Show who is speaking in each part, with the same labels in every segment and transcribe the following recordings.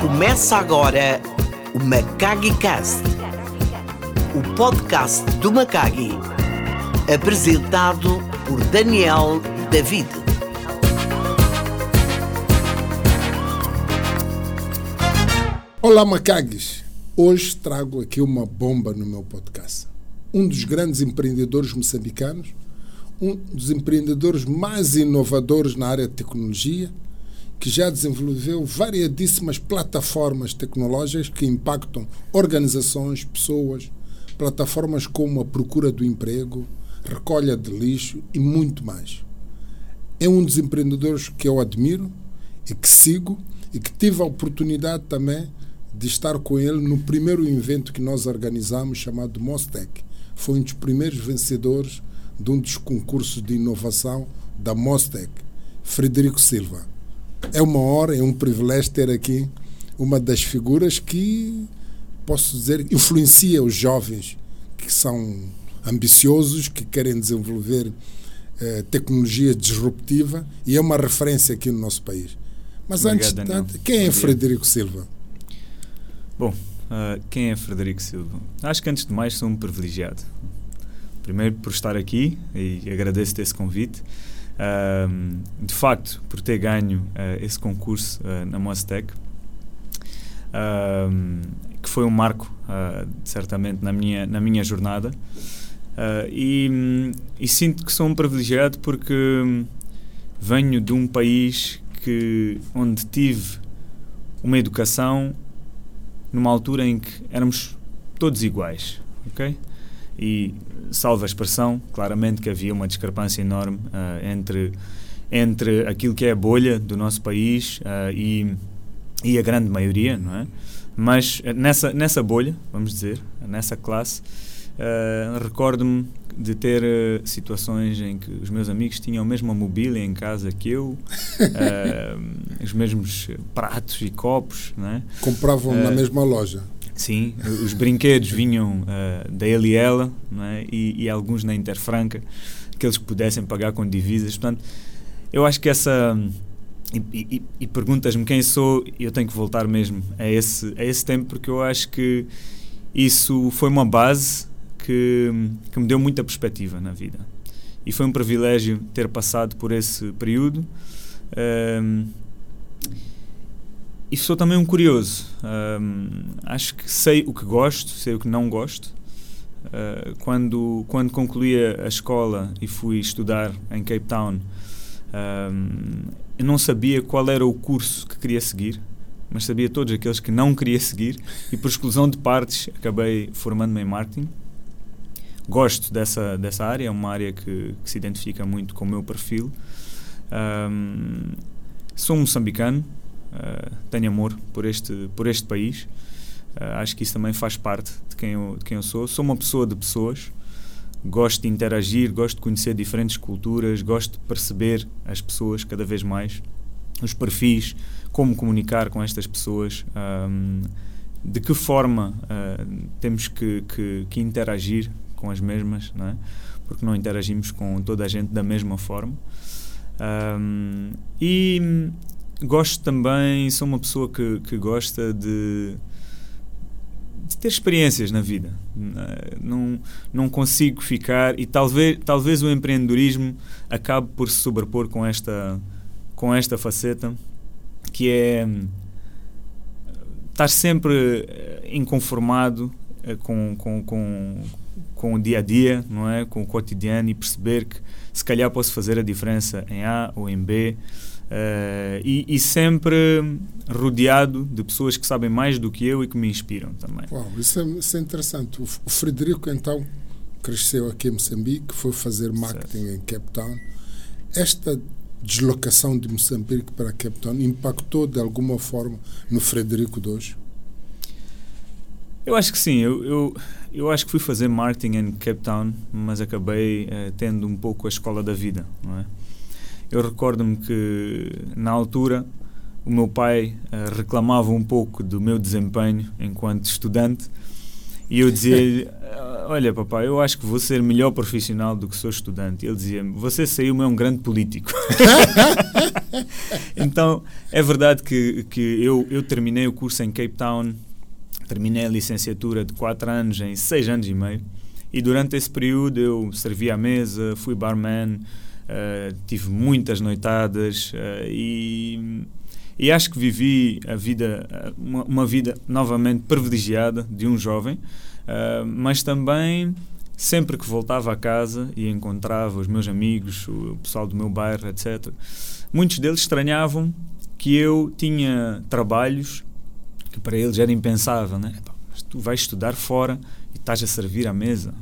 Speaker 1: Começa agora o Macagi Cast, o podcast do Macagi, apresentado por Daniel David.
Speaker 2: Olá, Macagues! Hoje trago aqui uma bomba no meu podcast. Um dos grandes empreendedores moçambicanos, um dos empreendedores mais inovadores na área de tecnologia, que já desenvolveu variadíssimas plataformas tecnológicas que impactam organizações, pessoas, plataformas como a procura do emprego, recolha de lixo e muito mais. É um dos empreendedores que eu admiro e que sigo e que tive a oportunidade também de estar com ele no primeiro evento que nós organizamos chamado Mostec. Foi um dos primeiros vencedores de um dos concursos de inovação da Mostec, Frederico Silva. É uma honra, é um privilégio ter aqui uma das figuras que, posso dizer, influencia os jovens que são ambiciosos, que querem desenvolver eh, tecnologia disruptiva e é uma referência aqui no nosso país. Mas
Speaker 3: Obrigado,
Speaker 2: antes,
Speaker 3: Daniel.
Speaker 2: antes, quem é. Frederico Silva?
Speaker 3: Bom, ah, quem é Frederico Silva? Acho que antes de mais sou um privilegiado. Primeiro por estar aqui e agradeço-te esse convite. Ahm, de facto, por ter ganho ah, esse concurso na Mostec, que foi um marco, certamente, na minha, na minha jornada. E, e sinto que sou um privilegiado porque venho de um país que, onde tive uma educação numa altura em que éramos todos iguais, ok? E, salvo a expressão, claramente que havia uma discrepância enorme ah, entre, entre aquilo que é a bolha do nosso país ah, e, e a grande maioria, não é? Mas eh, nessa, nessa bolha, vamos dizer, nessa classe, ah, recordo-me de ter eh, situações em que os meus amigos tinham a mesma mobília em casa que eu, ah, os mesmos pratos e copos, não é?
Speaker 2: Compravam na
Speaker 3: Eh,
Speaker 2: mesma loja.
Speaker 3: Sim, os brinquedos vinham da ele e ela, não é? e, e alguns na Interfranca, que pudessem pagar com divisas. Portanto, eu acho que essa. E, e- e perguntas-me quem sou, eu tenho que voltar mesmo a esse, a esse tempo, porque eu acho que isso foi uma base que, que me deu muita perspectiva na vida. E foi um privilégio ter passado por esse período. Ahm, e sou também um curioso. Ahm, acho que sei o que gosto, sei o que não gosto. Ah, quando, quando concluí a escola e fui estudar em Cape Town, ahm, eu não sabia qual era o curso que queria seguir, mas sabia todos aqueles que não queria seguir e por exclusão de partes acabei formando-me em marketing. Gosto dessa, dessa área, é uma área que, que se identifica muito com o meu perfil. Ahm, sou moçambicano, ah, tenho amor por este, por este país. Ah, acho que isso também faz parte de quem, eu, de quem eu sou. Sou uma pessoa de pessoas, gosto de interagir, gosto de conhecer diferentes culturas, gosto de perceber as pessoas cada vez mais, os perfis, como comunicar com estas pessoas, ahm, de que forma ah, temos que, que, que interagir com as mesmas, não é? porque não interagimos com toda a gente da mesma forma. Ahm, e gosto também, sou uma pessoa que, que gosta de, de ter experiências na vida. Não, não consigo ficar e talvez, talvez o empreendedorismo acabe por se sobrepor com esta, com esta faceta que é estar sempre eh, inconformado eh, com, com, com, com o dia a dia, não é? com o cotidiano e perceber que se calhar posso fazer a diferença em A ou em B. eh, e, e sempre rodeado de pessoas que sabem mais do que eu e que me inspiram também.
Speaker 2: Uau, isso é, isso é interessante. O, Frederico, então, cresceu aqui em Moçambique, foi fazer marketing em Cape Town. Esta deslocação de Moçambique para Cape Town impactou de alguma forma no Frederico de hoje?
Speaker 3: Eu acho que sim, eu, eu, eu acho que fui fazer marketing em Cape Town, mas acabei eh, tendo um pouco a escola da vida, não é? Eu recordo-me que na altura o meu pai eh, reclamava um pouco do meu desempenho enquanto estudante E eu dizia-lhe: "Ah, Olha, papai, eu acho que vou ser melhor profissional do que sou estudante. E ele dizia-me: Você saiu-me é um grande político. então, é verdade que, que eu, eu terminei o curso em Cape Town, terminei a licenciatura de 4 anos em 6 anos e meio. E durante esse período eu servi à mesa, fui barman, eh, tive muitas noitadas eh, e, e acho que vivi a vida, eh, uma, uma vida novamente privilegiada de um jovem, eh, mas também sempre que voltava a casa e encontrava os meus amigos, o pessoal do meu bairro, etc., muitos deles estranhavam que eu tinha trabalhos que para eles era impensável, né? Mas tu vais estudar fora e estás a servir à mesa.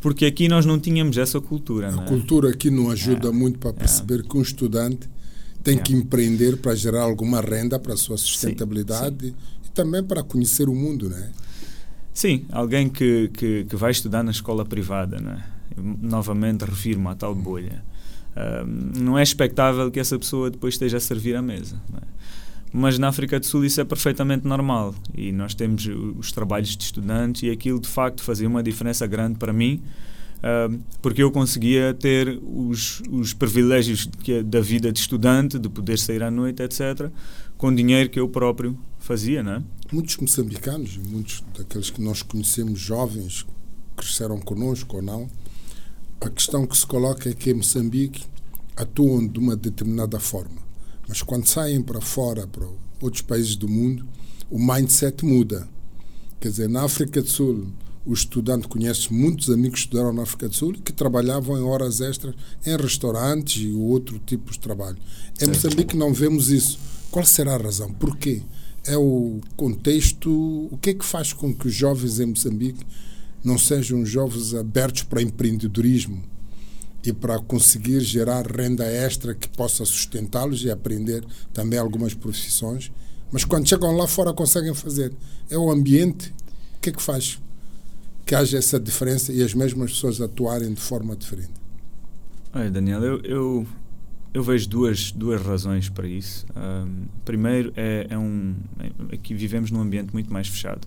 Speaker 3: Porque aqui nós não tínhamos essa cultura,
Speaker 2: A
Speaker 3: né?
Speaker 2: cultura aqui não ajuda
Speaker 3: É.
Speaker 2: muito para perceber que um estudante tem
Speaker 3: É.
Speaker 2: que empreender para gerar alguma renda para a sua sustentabilidade e também para conhecer o mundo, né?
Speaker 3: Sim, alguém que, que, que vai estudar na escola privada, né? novamente refiro-me à tal bolha. Ah, não é expectável que essa pessoa depois esteja a servir à mesa. né? Mas na África do Sul isso é perfeitamente normal e nós temos os trabalhos de estudantes e aquilo de facto fazia uma diferença grande para mim ah, porque eu conseguia ter os, os privilégios que, da vida de estudante, de poder sair à noite, etc., com dinheiro que eu próprio fazia, não é?
Speaker 2: Muitos moçambicanos, muitos daqueles que nós conhecemos jovens, cresceram conosco ou não, a questão que se coloca é que em Moçambique atuam de uma determinada forma. Mas quando saem para fora, para outros países do mundo, o mindset muda. Quer dizer, na África do Sul, o estudante conhece muitos amigos que estudaram na África do Sul e que trabalhavam em horas extras em restaurantes e outro tipo de trabalho. Em. Moçambique não vemos isso. Qual será a razão? Porquê? É o contexto. O que é que faz com que os jovens em Moçambique não sejam jovens abertos para empreendedorismo e para conseguir gerar renda extra que possa sustentá-los e aprender também algumas profissões? Mas quando chegam lá fora conseguem fazer. É o ambiente. O que é que faz que haja essa diferença e as mesmas pessoas atuarem de forma diferente?
Speaker 3: Olha, Daniel, eu, eu, eu vejo duas, duas razões para isso. Ahm, primeiro, é, é um. é- Aqui vivemos num ambiente muito mais fechado.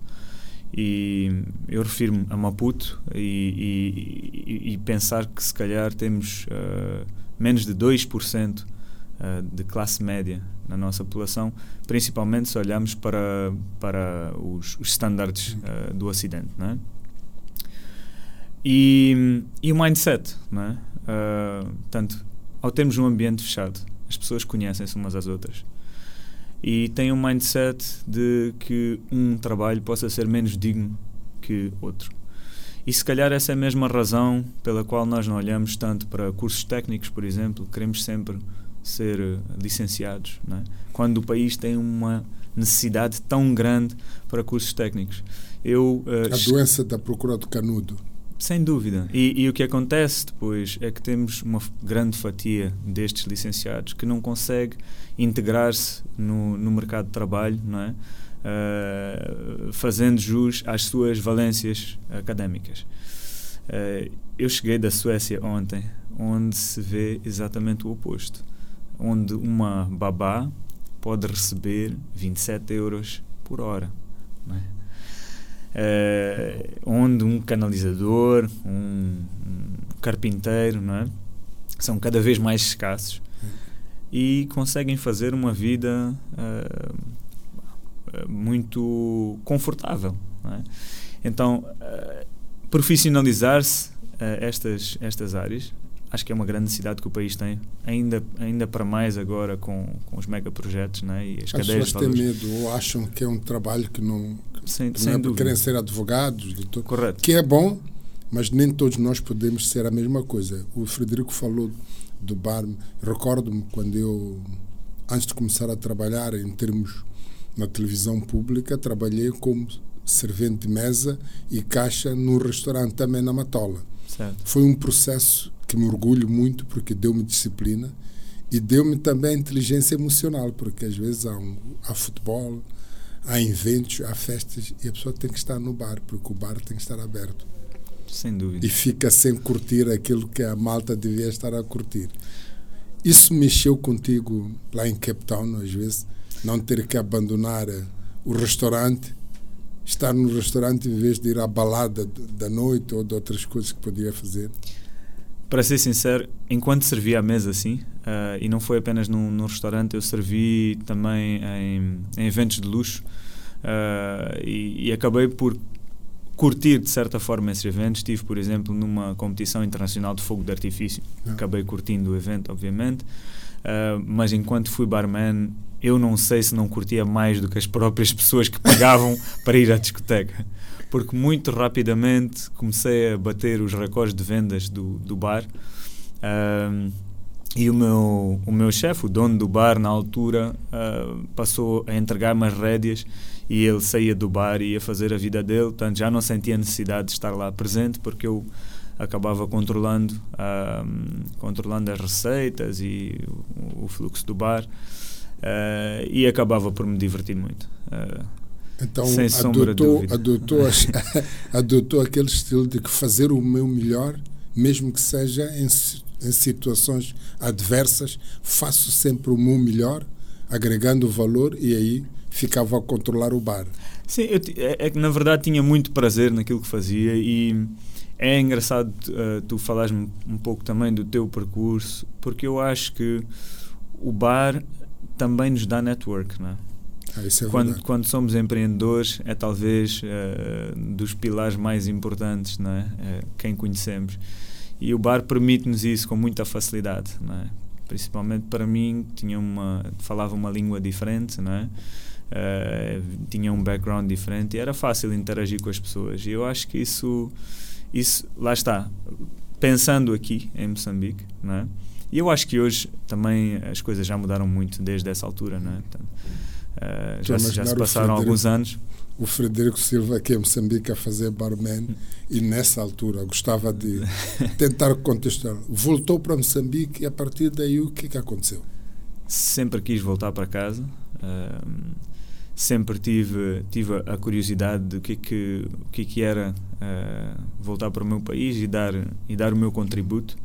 Speaker 3: E eu refiro-me a Maputo e, e- e- pensar que se calhar temos ah, menos de 2% ah, de classe média na nossa população, principalmente se olharmos para, para os, os estándares ah, do Ocidente. Não é? E, e o mindset, não é? Ah, portanto, ao termos um ambiente fechado, as pessoas conhecem-se umas às outras e têm um mindset de que um trabalho possa ser menos digno que outro. E se calhar essa é a mesma razão pela qual nós não olhamos tanto para cursos técnicos, por exemplo, queremos sempre ser eh, licenciados, é? quando o país tem uma necessidade tão grande para cursos técnicos. Eu, eh,
Speaker 2: A doença da procura do canudo.
Speaker 3: Sem dúvida. E, e o que acontece depois é que temos uma grande fatia destes licenciados que não consegue integrar-se no, no mercado de trabalho, não é? Ah, fazendo jus às suas valências académicas. Ah, eu cheguei da Suécia ontem, onde se vê exatamente o oposto. Onde uma babá pode receber 27 euros por hora. Eh, onde um canalizador, um, carpinteiro, não é? são cada vez mais escassos e conseguem fazer uma vida eh, muito confortável. é? Então, profissionalizar-se estas, estas áreas acho que é uma grande necessidade que o país tem, ainda, ainda para mais agora com, com os megaprojetos não é? e as
Speaker 2: As
Speaker 3: cadeias
Speaker 2: pessoas
Speaker 3: de
Speaker 2: têm medo ou acham que é um trabalho que não,
Speaker 3: Sem,
Speaker 2: que
Speaker 3: sem
Speaker 2: não é
Speaker 3: dúvida.
Speaker 2: querem ser advogados, doutor,
Speaker 3: Correto.
Speaker 2: que é bom, mas nem todos nós podemos ser a mesma coisa. O Frederico falou do bar. Recordo-me quando eu, antes de começar a trabalhar em termos na televisão pública, trabalhei como servente de mesa e caixa num restaurante também na Matola.
Speaker 3: Certo.
Speaker 2: Foi um processo que me orgulho muito porque deu-me disciplina e deu-me também inteligência emocional, porque às vezes há, um, há futebol, há eventos, há festas e a pessoa tem que estar no bar, porque o bar tem que estar aberto.
Speaker 3: Sem dúvida.
Speaker 2: E fica sem curtir aquilo que a malta devia estar a curtir. Isso mexeu contigo lá em Cape Town, às vezes, não ter que abandonar eh, o restaurante estar no restaurante em vez de ir à balada da noite ou de outras coisas que podia fazer?
Speaker 3: Para ser sincero, enquanto servia à mesa assim, uh, e não foi apenas num, num, restaurante, eu servi também em, em eventos de luxo uh, e, e, acabei por curtir de certa forma esses eventos. Estive, por exemplo, numa competição internacional de fogo de artifício. Não. Acabei curtindo o evento, obviamente, uh, mas enquanto fui barman, eu não sei se não curtia mais do que as próprias pessoas que pagavam para ir à discoteca porque muito rapidamente comecei a bater os recordes de vendas do, do bar. Um, e o meu, o meu chefe, o dono do bar, na altura, uh, passou a entregar-me as rédeas e ele saía do bar e ia fazer a vida dele. Portanto, já não sentia necessidade de estar lá presente porque eu acabava controlando, uh, controlando as receitas e o, o fluxo do bar uh, e acabava por me divertir muito.
Speaker 2: Então adotou, adotou, adotou aquele estilo de que fazer o meu melhor, mesmo que seja em, em situações adversas, faço sempre o meu melhor, agregando valor e aí ficava a controlar o bar.
Speaker 3: Sim, eu, é, é, que na verdade tinha muito prazer naquilo que fazia e é engraçado uh, tu falares um pouco também do teu percurso, porque eu acho que o bar também nos dá network, não é?
Speaker 2: Ah, é
Speaker 3: quando, quando somos empreendedores, é talvez uh, dos pilares mais importantes, não é? Uh, quem conhecemos. E o bar permite-nos isso com muita facilidade, não é? Principalmente para mim, tinha uma, falava uma língua diferente, não é? Uh, tinha um background diferente e era fácil interagir com as pessoas. E eu acho que isso, isso lá está, pensando aqui em Moçambique, não é? E eu acho que hoje também as coisas já mudaram muito desde essa altura, não é? Portanto, Uh, já, já, se passaram alguns anos.
Speaker 2: O Frederico Silva aqui em Moçambique a fazer barman e nessa altura gostava de tentar contestar. Voltou para Moçambique e a partir daí o que, que aconteceu?
Speaker 3: Sempre quis voltar para casa. Uh, sempre tive tive a curiosidade de o que que o que que era uh, voltar para o meu país e dar e dar o meu contributo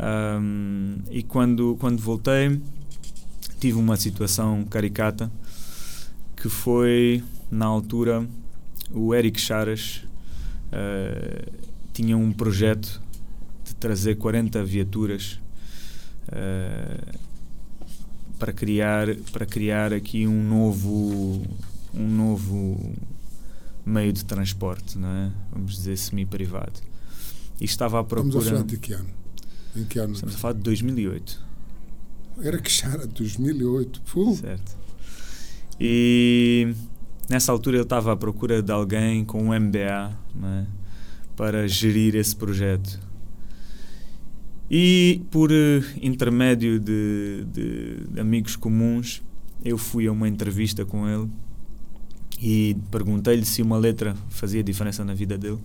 Speaker 3: um, e quando quando voltei tive uma situação caricata que foi, na altura, o Eric Charas uh, tinha um projeto de trazer 40 viaturas uh, para criar para criar aqui um novo um novo meio de transporte, não é? Vamos dizer semi-privado. E estava à procura.
Speaker 2: Estamos a falar de que ano? Em que ano?
Speaker 3: Estamos a falar de 2008.
Speaker 2: Era que Chara, 2008. Puh.
Speaker 3: Certo. E nessa altura ele estava à procura de alguém com um MBA é? para gerir esse projeto. E por uh, intermédio de, de, de, amigos comuns, eu fui a uma entrevista com ele e perguntei-lhe se uma letra fazia diferença na vida dele.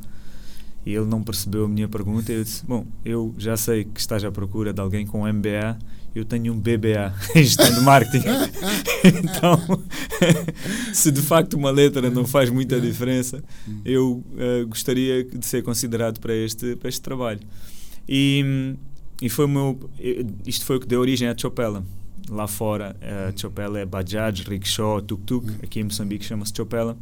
Speaker 3: E ele não percebeu a minha pergunta. E eu disse: Bom, eu já sei que estás à procura de alguém com MBA eu tenho um BBA em gestão de marketing. então, se de facto uma letra não faz muita diferença, eu uh, gostaria de ser considerado para este, para este trabalho. E, e foi o meu, isto foi o que deu origem à Chopela. Lá fora, a Chopela é Bajaj, Rickshaw, Tuk-Tuk. Aqui em Moçambique chama-se Chopela.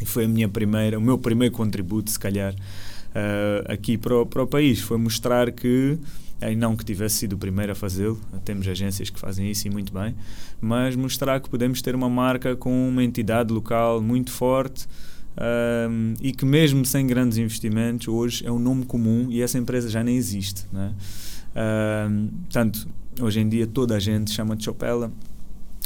Speaker 3: E foi a minha primeira, o meu primeiro contributo, se calhar, uh, aqui para o, para o país. Foi mostrar que e não que tivesse sido o primeiro a fazê-lo, temos agências que fazem isso e muito bem, mas mostrar que podemos ter uma marca com uma entidade local muito forte um, e que mesmo sem grandes investimentos hoje é um nome comum e essa empresa já nem existe. Né? Um, portanto, hoje em dia toda a gente chama de Chopela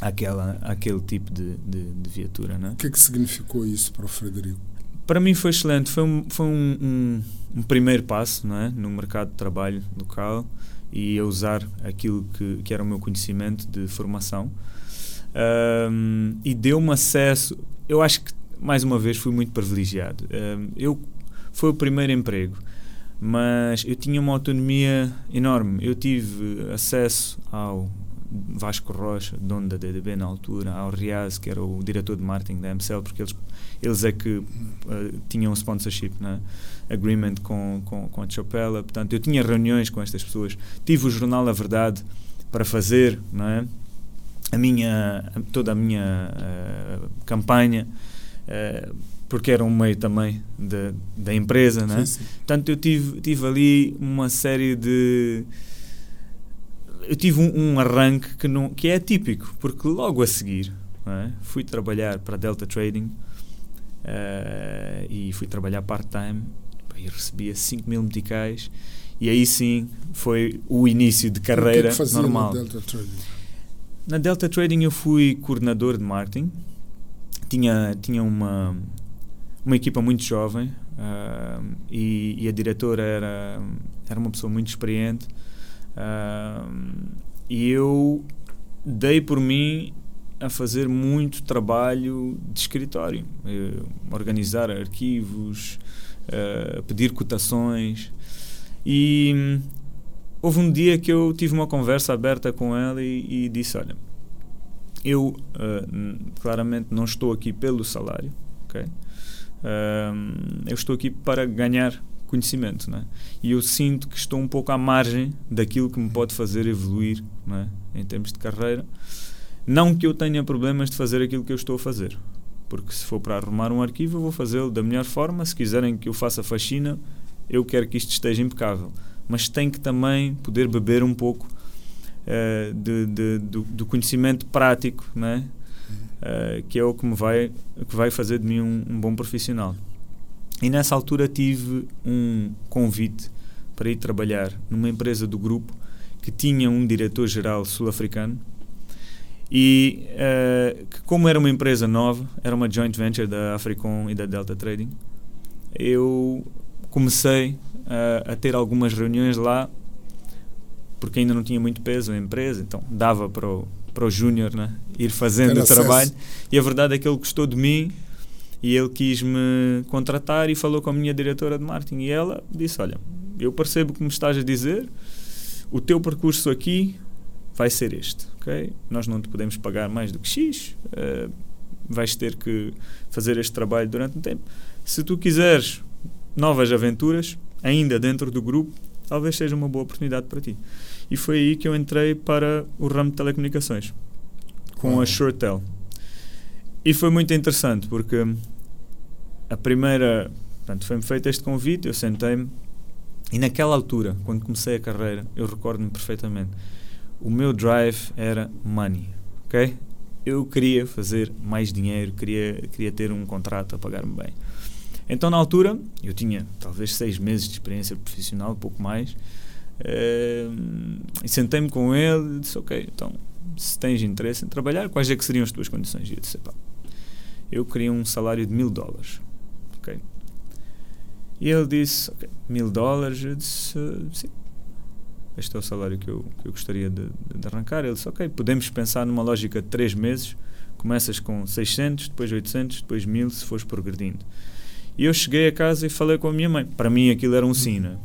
Speaker 3: aquela, aquele tipo de, de, de viatura. Né?
Speaker 2: O que é que significou isso para o Frederico?
Speaker 3: Para mim foi excelente, foi um, foi um, um, um primeiro passo não é? no mercado de trabalho local e a usar aquilo que, que era o meu conhecimento de formação. Um, e deu-me acesso, eu acho que mais uma vez fui muito privilegiado. Um, eu foi o primeiro emprego, mas eu tinha uma autonomia enorme. Eu tive acesso ao Vasco Rocha, dono da DDB na altura, ao Riaz, que era o diretor de marketing da MCL, porque eles eles é que uh, tinham sponsorship né? Agreement com, com, com a Chopela. Portanto, eu tinha reuniões com estas pessoas. Tive o jornal A Verdade para fazer não é? a minha, toda a minha uh, campanha. Uh, porque era um meio também da, da empresa, né?
Speaker 2: Sim, sim.
Speaker 3: Portanto, eu tive, tive ali uma série de. Eu tive um, um arranque que, não, que é atípico, porque logo a seguir não é? fui trabalhar para a Delta Trading eh, e fui trabalhar part-time e recebia 5 mil meticais e aí sim foi o início de
Speaker 2: O que é
Speaker 3: carreira
Speaker 2: que
Speaker 3: normal.
Speaker 2: na Delta Trading?
Speaker 3: Na Delta Trading eu fui coordenador de marketing. Tinha, tinha uma, uma equipa muito jovem ah, e, e a diretora era, era uma pessoa muito experiente. Ah, e eu dei por mim a fazer muito trabalho de escritório, eh, organizar arquivos, eh, pedir cotações. E hum, houve um dia que eu tive uma conversa aberta com ela e, e disse: Olha, eu n- claramente não estou aqui pelo salário, ok? Ahm, eu estou aqui para ganhar conhecimento, né? E eu sinto que estou um pouco à margem daquilo que me pode fazer evoluir, né? Em termos de carreira. Não que eu tenha problemas de fazer aquilo que eu estou a fazer, porque se for para arrumar um arquivo, eu vou fazê-lo da melhor forma. Se quiserem que eu faça faxina, eu quero que isto esteja impecável. Mas tem que também poder beber um pouco eh, de, de- do, do conhecimento prático, né? Eh, que é o que me vai, que vai fazer de mim um, um bom profissional. E nessa altura tive um convite para ir trabalhar numa empresa do grupo que tinha um diretor-geral sul-africano e eh, que como era uma empresa nova, era uma joint venture da Africom e da Delta Trading, eu comecei eh, a ter algumas reuniões lá porque ainda não tinha muito peso a empresa, então dava para o, para o júnior né, ir fazendo o
Speaker 2: acesso.
Speaker 3: trabalho. E a verdade é que ele gostou de mim e ele quis me contratar e falou com a minha diretora de marketing. E ela disse: Olha, eu percebo o que me estás a dizer, o teu percurso aqui vai ser este, ok? Nós não te podemos pagar mais do que X, eh, vais ter que fazer este trabalho durante um tempo. Se tu quiseres novas aventuras, ainda dentro do grupo, talvez seja uma boa oportunidade para ti. E foi aí que eu entrei para o ramo de telecomunicações, com a SureTel. E foi muito interessante, porque a primeira... Portanto, foi-me feito este convite, eu sentei-me, e naquela altura, quando comecei a carreira, eu recordo-me perfeitamente, o meu drive era money, ok? Eu queria fazer mais dinheiro, queria, queria ter um contrato a pagar-me bem. Então, na altura, eu tinha talvez seis meses de experiência profissional, pouco mais, eh, e sentei-me com ele e disse, ok, então, se tens interesse em trabalhar, quais é que seriam as tuas condições? E eu disse, "Epá, eu queria um salário de mil dólares, ok? E ele disse, ok, mil dólares, eu disse, "Eh, sim, este é o salário que eu, que eu gostaria de, de- arrancar. Ele disse, ok, podemos pensar numa lógica de três meses, começas com 600, depois 800, depois 1000, se fores progredindo. E eu cheguei a casa e falei com a minha mãe. Para mim aquilo era um sim, né?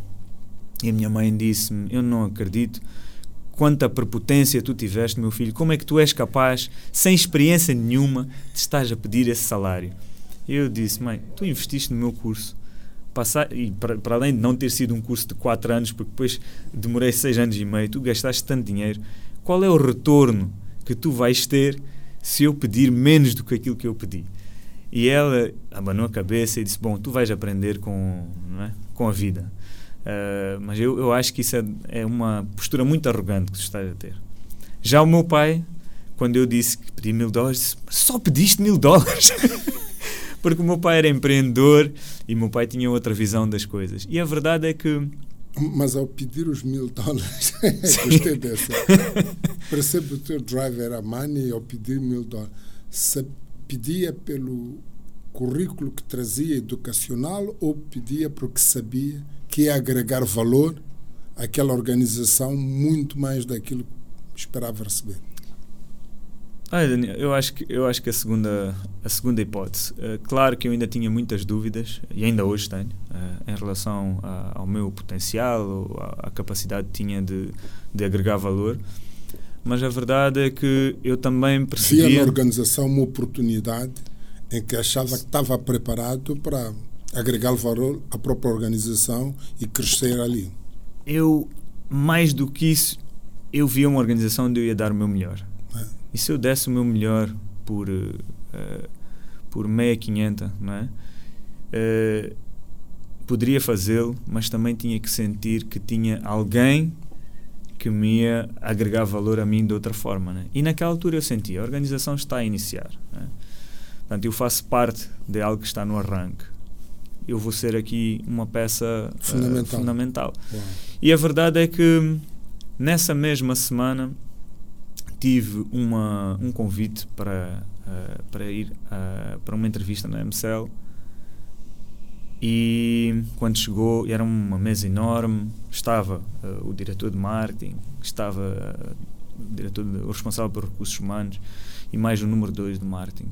Speaker 3: E a minha mãe disse-me, eu não acredito quanta prepotência tu tiveste, meu filho, como é que tu és capaz, sem experiência nenhuma, de estás a pedir esse salário? E eu disse, mãe, tu investiste no meu curso, passar, e para, para além de não ter sido um curso de 4 anos, porque depois demorei 6 anos e meio, tu gastaste tanto dinheiro, qual é o retorno que tu vais ter se eu pedir menos do que aquilo que eu pedi? E ela abanou a cabeça e disse, bom, tu vais aprender com, é? com a vida. Ah, mas eu, eu acho que isso é, é uma postura muito arrogante que tu estás a ter. Já o meu pai, quando eu disse que pedi mil dólares, disse, "Mas só pediste mil dólares? Porque o meu pai era empreendedor e o meu pai tinha outra visão das coisas. E a verdade é que
Speaker 2: Mas ao pedir os mil dólares, gostei dessa. Percebo o teu drive era money ao pedir mil dólares. Se pedia pelo currículo que trazia educacional ou pedia porque sabia que ia agregar valor àquela organização muito mais daquilo que esperava receber?
Speaker 3: Olha, Daniel, eu acho que eu acho que a segunda a segunda hipótese. Eh, claro que eu ainda tinha muitas dúvidas e ainda hoje tenho eh, em relação a- ao meu potencial ou à, à capacidade que tinha de, de agregar valor. Mas a verdade é que eu também
Speaker 2: Via na
Speaker 3: percebia
Speaker 2: organização uma oportunidade em que achava que estava preparado para agregar valor à própria organização e crescer ali.
Speaker 3: eu mais do que isso eu via uma organização onde eu ia dar o meu melhor. E se eu desse o meu melhor por, eh, por meia quinhenta, não é? Uh, poderia fazê-lo, mas também tinha que sentir que tinha alguém que me ia agregar valor a mim de outra forma. Né? E naquela altura eu senti, a organização está a iniciar. Né? Portanto, eu faço parte de algo que está no arranque. Eu vou ser aqui uma peça fundamental. Uh, fundamental. E a verdade é que nessa mesma semana tive uma, um convite para, uh, para ir uh, para uma entrevista na MCL e quando chegou, era uma mesa enorme, estava uh, o diretor de marketing, estava o, diretor de, o responsável por recursos humanos e mais o número 2 de marketing.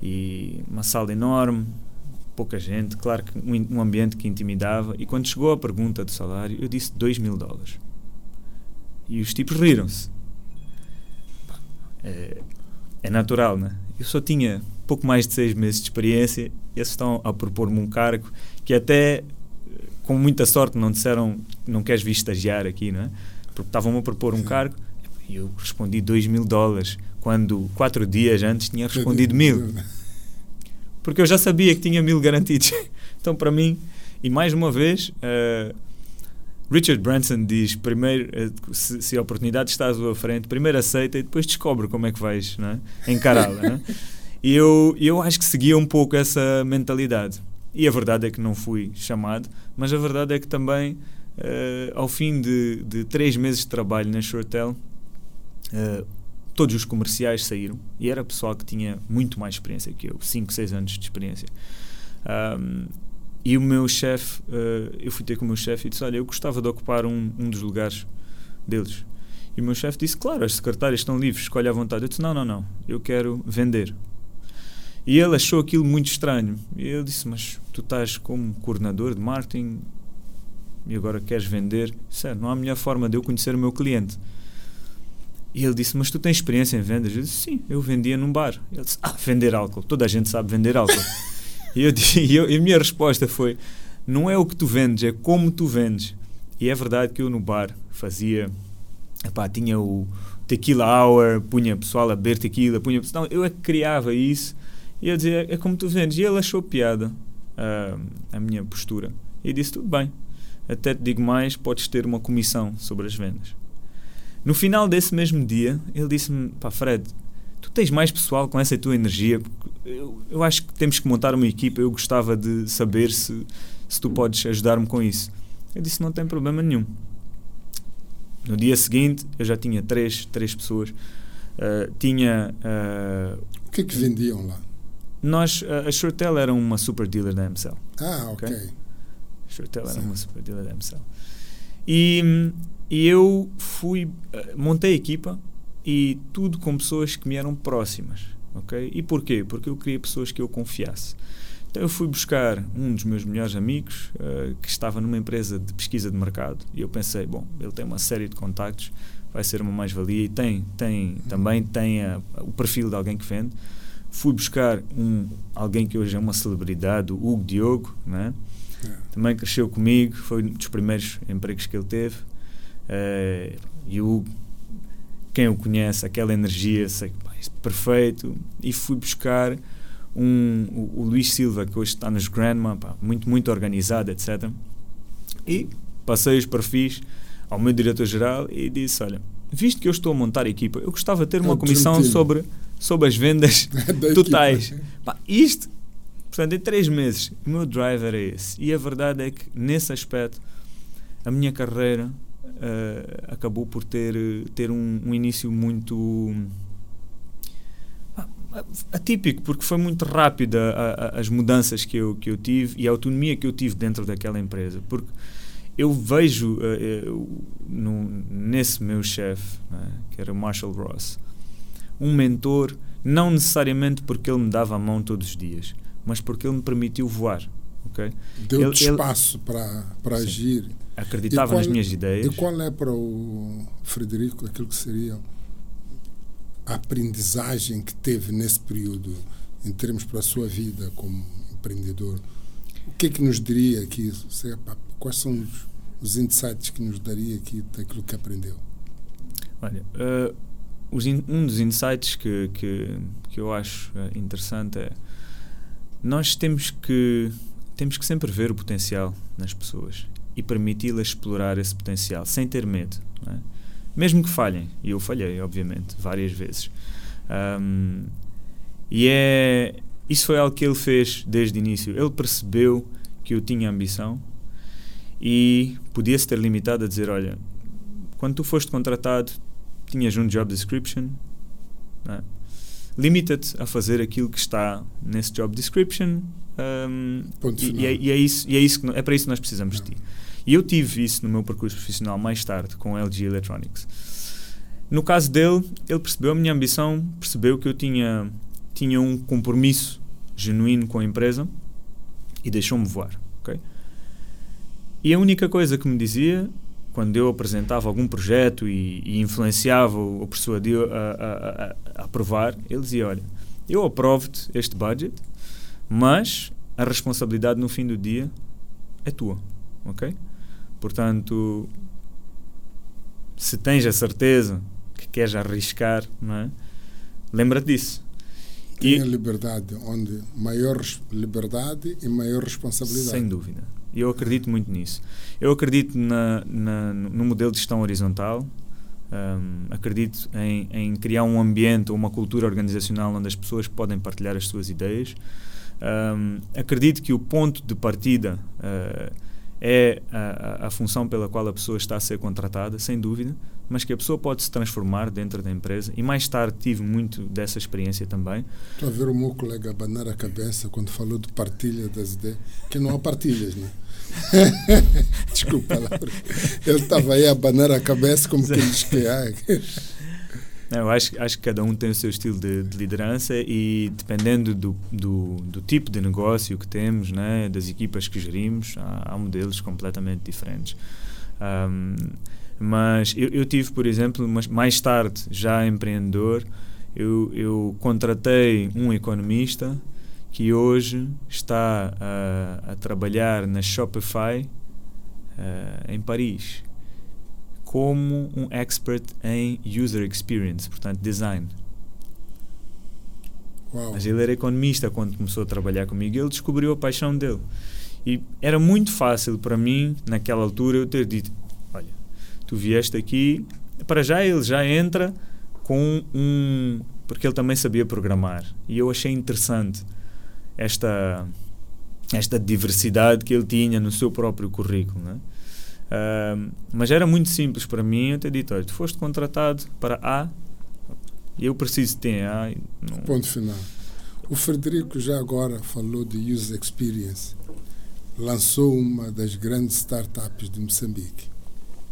Speaker 3: E uma sala enorme, pouca gente, claro que um, um, ambiente que intimidava. E quando chegou a pergunta do salário, eu disse 2 mil dólares. E os tipos riram-se. É, é natural, né? Eu só tinha pouco mais de seis meses de experiência, eles estão a propor-me um cargo que até, com muita sorte, não disseram não queres vir estagiar aqui, não é? Porque estavam-me a propor um cargo e eu respondi 2 mil dólares, quando quatro dias antes tinha respondido mil. Porque eu já sabia que tinha mil garantidos. Então, para mim, e mais uma vez, uh, Richard Branson diz: primeiro, uh, se, se, a oportunidade está à sua frente, primeiro aceita e depois descobre como é que vais é? encará-la. é? E eu, eu acho que seguia um pouco essa mentalidade. E a verdade é que não fui chamado, mas a verdade é que também, uh, ao fim de, de três meses de trabalho na Shortel, uh, todos os comerciais saíram. E era pessoal que tinha muito mais experiência que eu, 5, 6 anos de experiência. Um, e o meu chefe, uh, eu fui ter com o meu chefe e disse: Olha, eu gostava de ocupar um, um dos lugares deles. E o meu chefe disse: Claro, as secretárias estão livres, escolhe à vontade. Eu disse: Não, não, não, eu quero vender. E ele achou aquilo muito estranho. E eu disse: Mas tu estás como coordenador de marketing e agora queres vender? Sério, não há melhor forma de eu conhecer o meu cliente. E ele disse: Mas tu tens experiência em vendas? Eu disse: Sim, eu vendia num bar. Ele disse: Ah, vender álcool. Toda a gente sabe vender álcool. e, eu, e, eu, e a minha resposta foi: Não é o que tu vendes, é como tu vendes. E é verdade que eu no bar fazia. Epá, tinha o tequila hour, punha pessoal a beber tequila, punha. Não, eu é que criava isso e eu dizia, é como tu vendes. E ele achou piada uh, a minha postura. E disse, tudo bem. Até te digo mais, podes ter uma comissão sobre as vendas. No final desse mesmo dia, ele disse-me, pá Fred, tu tens mais pessoal com essa tua energia. Eu, eu acho que temos que montar uma equipa. Eu gostava de saber se, se tu podes ajudar-me com isso. Eu disse, não tem problema nenhum. No dia seguinte, eu já tinha três, três pessoas. Uh, tinha... Uh,
Speaker 2: o que é que vendiam lá?
Speaker 3: Nós, a Shortel era uma super dealer da MCL.
Speaker 2: Ah, ok. okay?
Speaker 3: A Shortel era uma super dealer da MCL. E, e eu fui, montei a equipa e tudo com pessoas que me eram próximas, ok? E porquê? Porque eu queria pessoas que eu confiasse. Então eu fui buscar um dos meus melhores amigos uh, que estava numa empresa de pesquisa de mercado e eu pensei, bom, ele tem uma série de contactos, vai ser uma mais-valia e tem, tem também tem a, o perfil de alguém que vende fui buscar um, alguém que hoje é uma celebridade, o Hugo Diogo, né? É. também cresceu comigo, foi um dos primeiros empregos que ele teve. Uh, e o Hugo, quem o conhece, aquela energia, sei, perfeito. E fui buscar um, o, o, Luís Silva, que hoje está nos Grandma, pá, muito, muito organizado, etc. E passei os perfis ao meu diretor-geral e disse: Olha, visto que eu estou a montar a equipa, eu gostava de ter uma é comissão sobre sobre as vendas totais. Pá, isto, portanto, em três meses, o meu driver é esse. E a verdade é que, nesse aspecto, a minha carreira uh, acabou por ter, ter um, um início muito atípico, porque foi muito rápida a, a, as mudanças que eu, que eu tive e a autonomia que eu tive dentro daquela empresa. Porque eu vejo uh, no, nesse meu chefe, né, que era o Marshall Ross, um mentor, não necessariamente porque ele me dava a mão todos os dias, mas porque ele me permitiu voar. Okay?
Speaker 2: Deu-te espaço para, para agir.
Speaker 3: Acreditava qual, nas minhas ideias.
Speaker 2: E qual é para o Frederico aquilo que seria a aprendizagem que teve nesse período, em termos para a sua vida como empreendedor? O que é que nos diria aqui? Quais são os, os insights que nos daria aqui daquilo que aprendeu?
Speaker 3: Olha, uh, um dos insights que, que, que eu acho eh, interessante é nós temos que temos que sempre ver o potencial nas pessoas e permiti-las explorar esse potencial sem ter medo, é? Mesmo que falhem. E eu falhei, obviamente, várias vezes. Um, e é isso foi algo que ele fez desde o início. Ele percebeu que eu tinha ambição e podia-se ter limitado a dizer: Olha, quando tu foste contratado, tinhas um job description. É? Limita-te a fazer aquilo que está nesse job description. Um, e, e, é, e, é, isso, e é, isso que, é para isso que nós precisamos de ti. E eu tive isso no meu percurso profissional mais tarde com a LG Electronics. No caso dele, ele percebeu a minha ambição, percebeu que eu tinha, tinha um compromisso genuíno com a empresa e deixou-me voar. Okay? E a única coisa que me dizia, quando eu apresentava algum projeto e, e influenciava ou persuadia a, a, aprovar, ele dizia: Olha, eu aprovo-te este budget, mas a responsabilidade no fim do dia é tua. Ok? Portanto, se tens a certeza que queres arriscar, é? lembra-te disso
Speaker 2: tinha liberdade, onde maior liberdade e maior responsabilidade.
Speaker 3: Sem dúvida. Eu acredito muito nisso. Eu acredito na, na no modelo de gestão horizontal. Um, acredito em, em, criar um ambiente ou uma cultura organizacional onde as pessoas podem partilhar as suas ideias. Um, acredito que o ponto de partida uh, é a, a, função pela qual a pessoa está a ser contratada, sem dúvida, mas que a pessoa pode se transformar dentro da empresa. E mais tarde tive muito dessa experiência também.
Speaker 2: Estou a ver o meu colega abanar a cabeça quando falou de partilha das ideias, que não há partilhas, né? Desculpa, Laura. Ele estava aí a abanar a cabeça como que diz que há.
Speaker 3: Eu acho, acho que cada um tem o seu estilo de, de liderança e dependendo do, do, do, tipo de negócio que temos, né, das equipas que gerimos, há, há modelos completamente diferentes. Um, mas eu, eu, tive, por exemplo, mais tarde, já empreendedor, eu, eu contratei um economista que hoje está a, a trabalhar na Shopify uh, em Paris como um expert em user experience, portanto, design.
Speaker 2: Uau.
Speaker 3: Mas ele era economista quando começou a trabalhar comigo ele descobriu a paixão dele. E era muito fácil para mim, naquela altura, eu ter dito: Olha, tu vieste aqui, para já ele já entra com um. Porque ele também sabia programar. E eu achei interessante esta, esta diversidade que ele tinha no seu próprio currículo. Né? Uh, mas era muito simples para mim eu ter dito: olha, tu foste contratado para A e eu preciso ter A.
Speaker 2: Não... Ponto final. O Frederico já agora falou de User Experience. Lançou uma das grandes startups de Moçambique.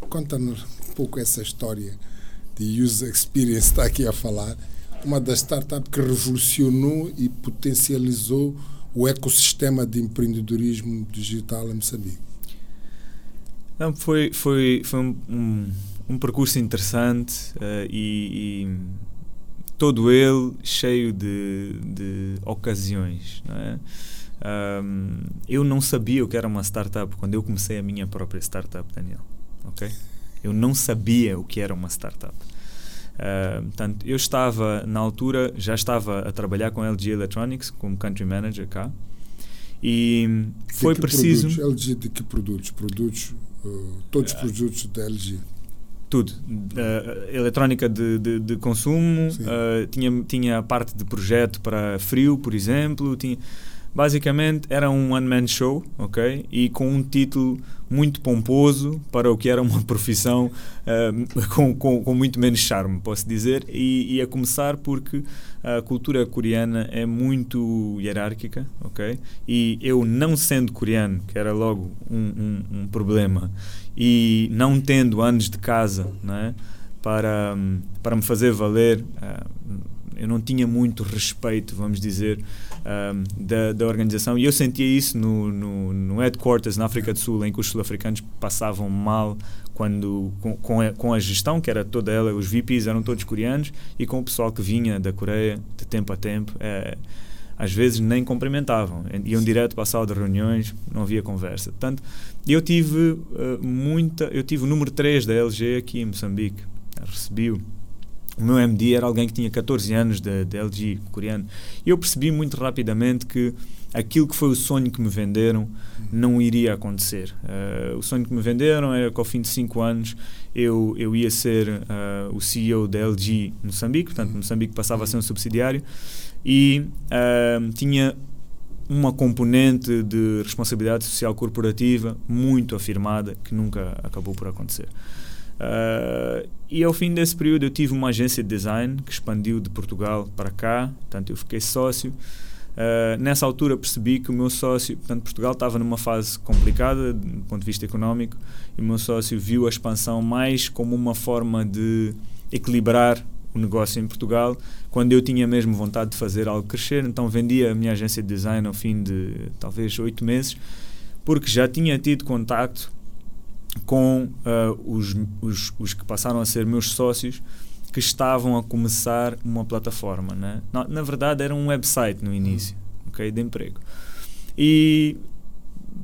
Speaker 2: Conta-nos um pouco essa história de User Experience, está aqui a falar. Uma das startups que revolucionou e potencializou o ecossistema de empreendedorismo digital em Moçambique.
Speaker 3: Não, foi, foi, foi um, um, um percurso interessante uh, e, e, todo ele cheio de, de ocasiões. Não é? um, eu não sabia o que era uma startup quando eu comecei a minha própria startup, Daniel. Ok? Eu não sabia o que era uma startup. Uh, portanto, eu estava, na altura, já estava a trabalhar com LG Electronics como country manager cá. E foi preciso.
Speaker 2: Produtos? LG de que produtos? Produtos Uh, todos os produtos da LG?
Speaker 3: Tudo. Uh, eletrónica de, de, de consumo, uh, tinha, tinha a parte de projeto para frio, por exemplo. Tinha, basicamente era um one-man show, ok? E com um título muito pomposo para o que era uma profissão uh, com, com, com, muito menos charme, posso dizer. E, e, a começar porque a cultura coreana é muito hierárquica, ok? E eu, não sendo coreano, que era logo um, um, um problema, e não tendo anos de casa, né, para, para me fazer valer, uh, eu não tinha muito respeito, vamos dizer, um, da, da organização. E eu sentia isso no, no, no headquarters na África do Sul, em que os sul-africanos passavam mal quando com, com a, com, a, gestão, que era toda ela, os VPs eram todos coreanos, e com o pessoal que vinha da Coreia de tempo a tempo, é, às vezes nem cumprimentavam, iam direto para a sala de reuniões, não havia conversa. Portanto, eu tive uh, muita, eu tive o número 3 da LG aqui em Moçambique, recebi-o o meu MD era alguém que tinha 14 anos de LG coreano. E eu percebi muito rapidamente que aquilo que foi o sonho que me venderam não iria acontecer. Uh, o sonho que me venderam era que ao fim de 5 anos eu, eu ia ser uh, o CEO da LG Moçambique, portanto Moçambique passava a ser um subsidiário e uh, tinha uma componente de responsabilidade social corporativa muito afirmada que nunca acabou por acontecer. Uh, e ao fim desse período eu tive uma agência de design que expandiu de Portugal para cá, portanto eu fiquei sócio. Uh, nessa altura percebi que o meu sócio, portanto Portugal estava numa fase complicada do ponto de vista económico e o meu sócio viu a expansão mais como uma forma de equilibrar o negócio em Portugal, quando eu tinha mesmo vontade de fazer algo crescer, então vendia a minha agência de design ao fim de talvez oito meses, porque já tinha tido contacto com uh, os, os, os, que passaram a ser meus sócios que estavam a começar uma plataforma. Né? Na, na verdade, era um website no início okay, de emprego. E,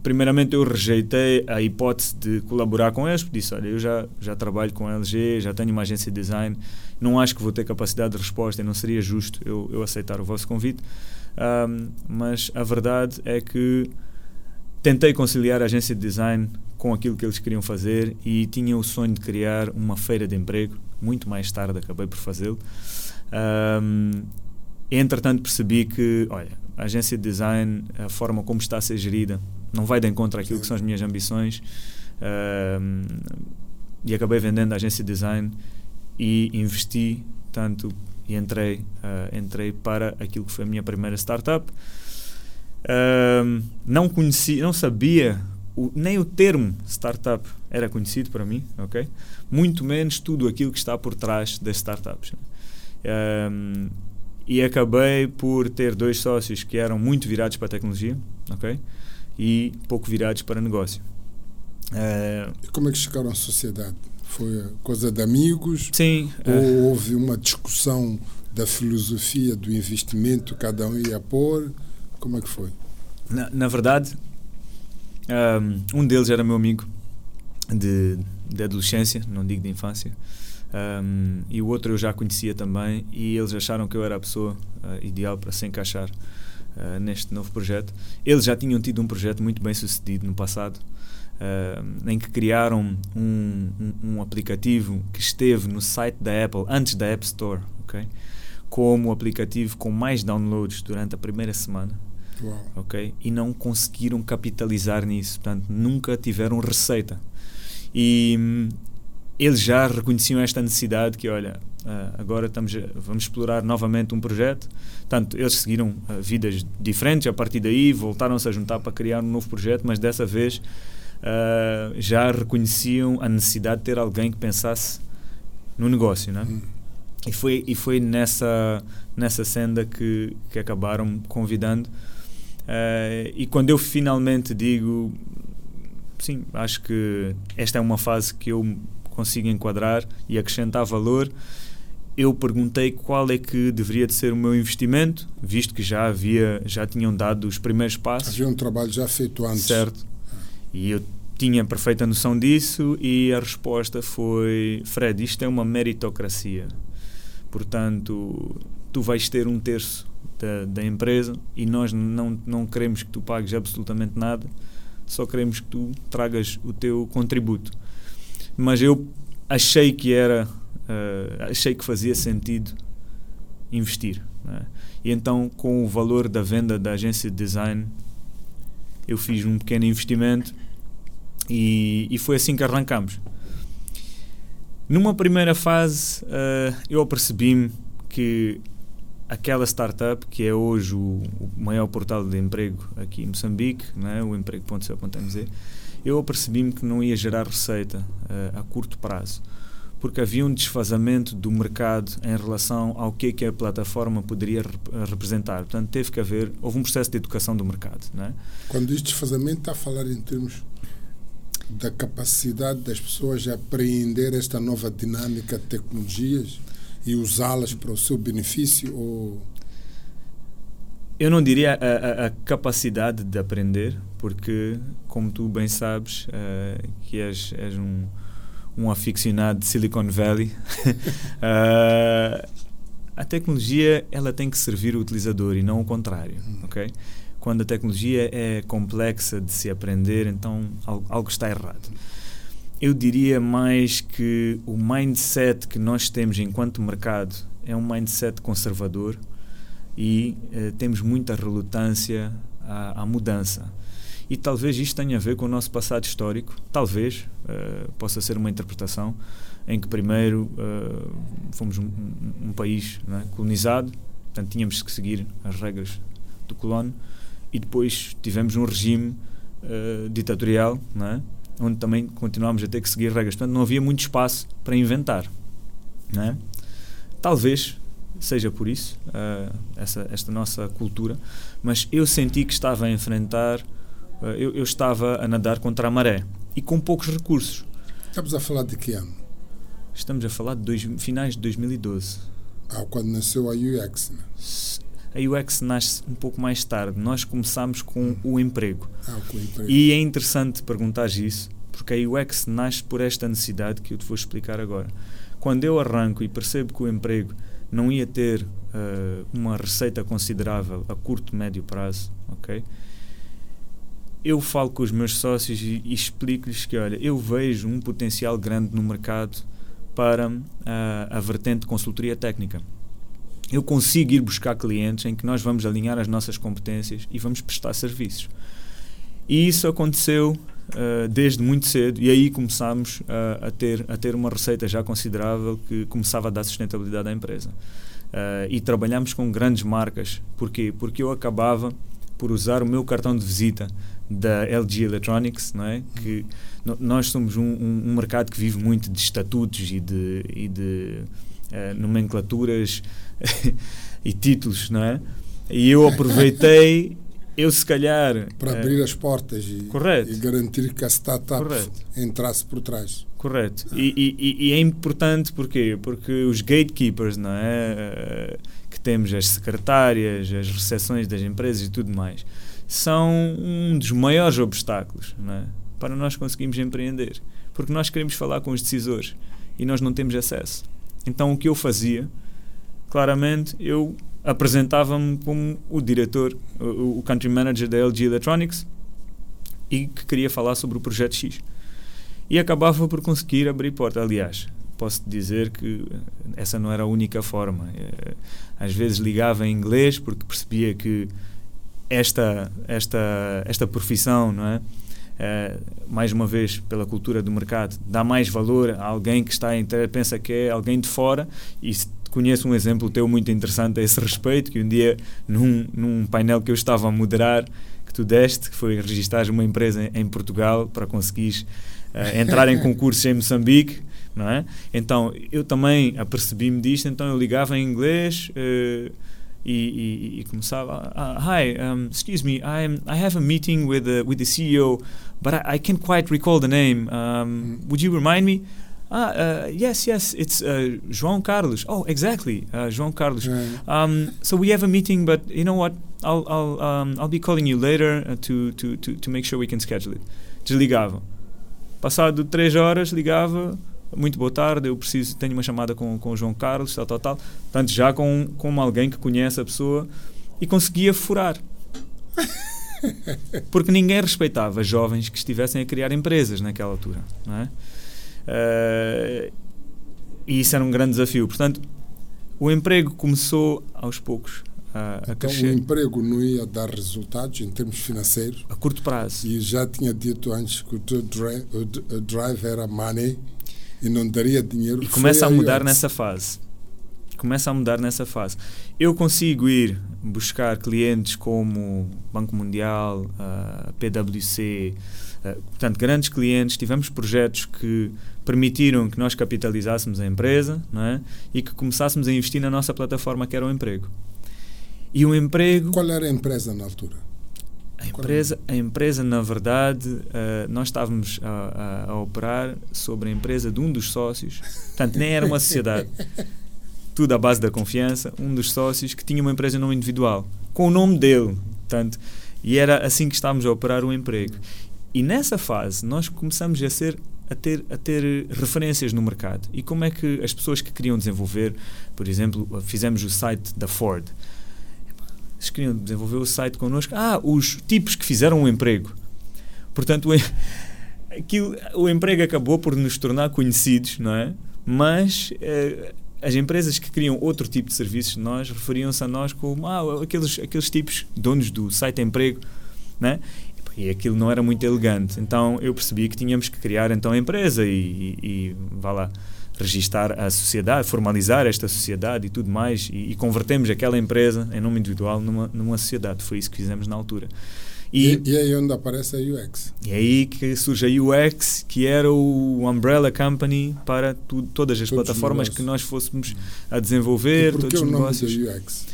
Speaker 3: primeiramente, eu rejeitei a hipótese de colaborar com eles, disse: Olha, eu já, já trabalho com a LG, já tenho uma agência de design, não acho que vou ter capacidade de resposta e não seria justo eu, eu aceitar o vosso convite. Um, mas a verdade é que tentei conciliar a agência de design com aquilo que eles queriam fazer e tinha o sonho de criar uma feira de emprego. Muito mais tarde acabei por fazê-lo. Um, entretanto, percebi que, olha, a agência de design, a forma como está a ser gerida, não vai de encontro àquilo que são as minhas ambições. Um, e acabei vendendo a agência de design e investi tanto e entrei, uh, entrei para aquilo que foi a minha primeira startup. Uh, não conheci, não sabia o, nem o termo startup era conhecido para mim, ok? Muito menos tudo aquilo que está por trás das startups. Um, e acabei por ter dois sócios que eram muito virados para a tecnologia, ok? E pouco virados para negócio.
Speaker 2: Uh, e como é que chegaram à sociedade? Foi coisa de amigos?
Speaker 3: Sim.
Speaker 2: Ou uh, houve uma discussão da filosofia do investimento, cada um ia pôr? Como é que foi?
Speaker 3: Na, na verdade, um, deles era meu amigo de, de adolescência, não digo de infância. Um, e o outro eu já conhecia também e eles acharam que eu era a pessoa uh, ideal para se encaixar uh, neste novo projeto. Eles já tinham tido um projeto muito bem sucedido no passado, uh, em que criaram um, um, um, aplicativo que esteve no site da Apple antes da App Store, okay? como o aplicativo com mais downloads durante a primeira semana.
Speaker 2: Uau.
Speaker 3: ok? E não conseguiram capitalizar nisso, portanto, nunca tiveram receita. E hum, eles já reconheciam esta necessidade que, olha, uh, agora estamos a, vamos explorar novamente um projeto. Portanto, eles seguiram uh, vidas diferentes, a partir daí voltaram-se a juntar para criar um novo projeto, mas dessa vez uh, já reconheciam a necessidade de ter alguém que pensasse no negócio, né? Hum. E foi, e foi nessa, nessa senda que, que acabaram convidando Uh, e quando eu finalmente digo, sim, acho que esta é uma fase que eu consigo enquadrar e acrescentar valor, eu perguntei qual é que deveria de ser o meu investimento, visto que já havia, já tinham dado os primeiros passos.
Speaker 2: Havia um trabalho já feito antes.
Speaker 3: Certo. E eu tinha perfeita noção disso e a resposta foi: Fred, isto é uma meritocracia. Portanto, tu vais ter um terço da, da empresa e nós não, não queremos que tu pagues absolutamente nada, só queremos que tu tragas o teu contributo. Mas eu achei que era, uh, achei que fazia sentido investir. Né? E então, com o valor da venda da agência de design, eu fiz um pequeno investimento e, e foi assim que arrancamos. Numa primeira fase, uh, eu apercebi-me que aquela startup que é hoje o, o, maior portal de emprego aqui em Moçambique, né, o emprego.co.mz, eu apercebi-me que não ia gerar receita uh, a curto prazo, porque havia um desfazamento do mercado em relação ao que, é que a plataforma poderia rep representar. Portanto, teve que haver, houve um processo de educação do mercado. Né?
Speaker 2: Quando diz desfazamento, está a falar em termos da capacidade das pessoas de apreender esta nova dinâmica de tecnologias? E usá-las para o seu benefício? Ou...
Speaker 3: Eu não diria a, a, a, capacidade de aprender, porque, como tu bem sabes, uh, que és, és um, um aficionado de Silicon Valley. uh, a tecnologia ela tem que servir o utilizador e não o contrário, ok? Quando a tecnologia é complexa de se aprender, então algo, algo está errado. Eu diria mais que o mindset que nós temos enquanto mercado é um mindset conservador e eh, temos muita relutância à, à, mudança. E talvez isto tenha a ver com o nosso passado histórico, talvez, uh, possa ser uma interpretação, em que primeiro uh, fomos um, um, país é, colonizado, portanto tínhamos que seguir as regras do colono, e depois tivemos um regime uh, ditatorial, é? Onde também continuámos a ter que seguir regras. Portanto, não havia muito espaço para inventar. É? Talvez seja por isso, uh, essa, esta nossa cultura, mas eu senti que estava a enfrentar, uh, eu, eu, estava a nadar contra a maré e com poucos recursos.
Speaker 2: Estamos a falar de que ano?
Speaker 3: Estamos a falar de dois, finais de 2012.
Speaker 2: Ah, quando nasceu a UX, né?
Speaker 3: A UX nasce um pouco mais tarde. Nós começamos com hum. o emprego.
Speaker 2: Ah, com o emprego.
Speaker 3: E é interessante perguntar isso, porque a UX nasce por esta necessidade que eu te vou explicar agora. Quando eu arranco e percebo que o emprego não ia ter uh, uma receita considerável a curto, médio prazo, ok? Eu falo com os meus sócios e, e explico-lhes que, olha, eu vejo um potencial grande no mercado para uh, a vertente de consultoria técnica. Eu consigo ir buscar clientes em que nós vamos alinhar as nossas competências e vamos prestar serviços. E isso aconteceu uh, desde muito cedo e aí começámos uh, a, ter, a ter uma receita já considerável que começava a dar sustentabilidade à empresa. Uh, e trabalhamos com grandes marcas. Porquê? Porque eu acabava por usar o meu cartão de visita da LG Electronics, não é? Que nós somos um, um, um, mercado que vive muito de estatutos e de, e de uh, nomenclaturas e títulos, não é? E eu aproveitei, eu se calhar...
Speaker 2: Para uh, abrir as portas e, e garantir que a startup correto. entrasse por trás.
Speaker 3: Correto. E, e, e, é importante porquê? Porque os gatekeepers, não é? Uh, que temos as secretárias, as recepções das empresas e tudo mais, são um dos maiores obstáculos não é? para nós conseguirmos empreender. Porque nós queremos falar com os decisores e nós não temos acesso. Então o que eu fazia, claramente, eu apresentava-me como o diretor, o, o country manager da LG Electronics e que queria falar sobre o projeto X. E acabava por conseguir abrir porta. Aliás, posso dizer que essa não era a única forma. Eh, às vezes ligava em inglês porque percebia que esta esta esta profissão, não é? Uh, mais uma vez, pela cultura do mercado, dá mais valor a alguém que está pensa que é alguém de fora e conheço um exemplo teu muito interessante a esse respeito, que um dia num, num painel que eu estava a moderar, que tu deste, que foi registrar uma empresa em, Portugal para conseguir uh, entrar em concursos em Moçambique, não é? Então, eu também apercebi-me disto, então eu ligava em inglês... Uh, e, e, e começava uh, hi um, excuse me I I have a meeting with the with the CEO but I, I can't quite recall the name um, would you remind me ah uh, yes yes it's uh, João Carlos oh exactly uh, João Carlos um, so we have a meeting but you know what I'll I'll um, I'll be calling you later uh, to, to to to make sure we can schedule it desligava passado três horas ligava muito boa tarde, eu preciso, tenho uma chamada com, com o João Carlos, tal, tal, tal. Portanto, já com, com alguém que conhece a pessoa e conseguia furar. Porque ninguém respeitava jovens que estivessem a criar empresas naquela altura. Não é? Uh, e isso era um grande desafio. Portanto, o emprego começou aos poucos a, a
Speaker 2: então,
Speaker 3: crescer.
Speaker 2: o emprego não ia dar resultados em termos financeiros.
Speaker 3: A curto prazo.
Speaker 2: E já tinha dito antes que o teu drive, o drive era money e não daria dinheiro.
Speaker 3: E começa a mudar antes. nessa fase. Começa a mudar nessa fase. Eu consigo ir buscar clientes como Banco Mundial, uh, PwC, uh, portanto, grandes clientes. Tivemos projetos que permitiram que nós capitalizássemos a empresa não é? e que começássemos a investir na nossa plataforma, que era o emprego. E o emprego.
Speaker 2: Qual era a empresa na altura?
Speaker 3: A empresa, a empresa na verdade, uh, nós estávamos a, a, a, operar sobre a empresa de um dos sócios, portanto, nem era uma sociedade, tudo à base da confiança. Um dos sócios que tinha uma empresa não individual, com o nome dele, portanto, e era assim que estávamos a operar o emprego. E nessa fase, nós começamos a ser a ter, a ter referências no mercado. E como é que as pessoas que queriam desenvolver, por exemplo, fizemos o site da Ford. Eles queriam desenvolver o site connosco. Ah, os tipos que fizeram o emprego. Portanto, o, aquilo, o emprego acabou por nos tornar conhecidos, não é? Mas eh, as empresas que queriam outro tipo de serviços nós referiam-se a nós como ah, aqueles, aqueles tipos donos do site emprego, né? E aquilo não era muito elegante. Então eu percebi que tínhamos que criar então a empresa e, e, e vá lá, registar a sociedade, formalizar esta sociedade e tudo mais. E, e convertemos aquela empresa em nome individual numa, numa sociedade. Foi isso que fizemos na altura.
Speaker 2: E, e, aí onde aparece a UX.
Speaker 3: E é aí que surge a UX, que era o umbrella company para tu, todas as todos plataformas que nós fôssemos a desenvolver,
Speaker 2: e
Speaker 3: todos
Speaker 2: os
Speaker 3: negócios.
Speaker 2: Nome da UX?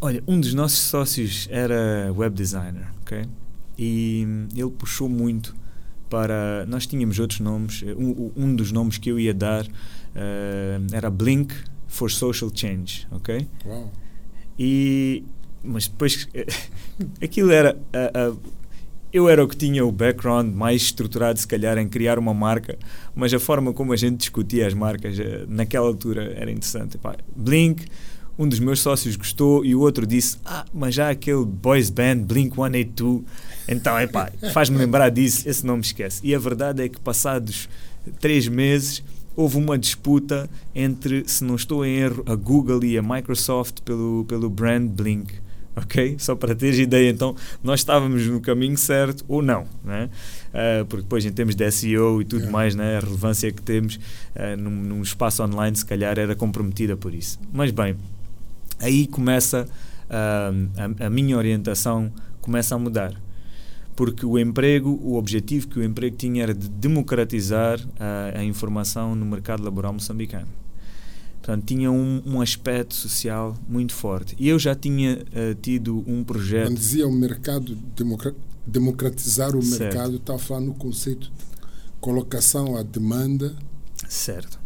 Speaker 3: Olha, um dos nossos sócios era web designer, ok? E ele puxou muito para. Nós tínhamos outros nomes. Um, um dos nomes que eu ia dar uh, era Blink for Social Change, ok?
Speaker 2: Uau.
Speaker 3: E mas depois aquilo era eu era o que tinha o background mais estruturado se calhar em criar uma marca mas a forma como a gente discutia as marcas uh, naquela altura era interessante Epá, Blink um dos meus sócios gostou e o outro disse ah mas já aquele boys band Blink 182 então epá, faz-me lembrar disso esse não me esquece e a verdade é que passados três meses houve uma disputa entre, se não estou em erro, a Google e a Microsoft pelo, pelo brand Blink ok? Só para teres ideia, então nós estávamos no caminho certo ou não, né? Uh, porque depois em termos de SEO e tudo é. mais, né? a relevância que temos uh, num, num, espaço online se calhar era comprometida por isso. Mas bem, aí começa uh, a, a minha orientação começa a mudar porque o emprego, o objetivo que o emprego tinha era de democratizar a, a informação no mercado laboral moçambicano. Portanto, tinha um, um, aspecto social muito forte. E eu já tinha uh, tido um projeto.
Speaker 2: Quando dizia o mercado, democratizar o certo. mercado, estava falando no conceito de colocação à demanda.
Speaker 3: Certo.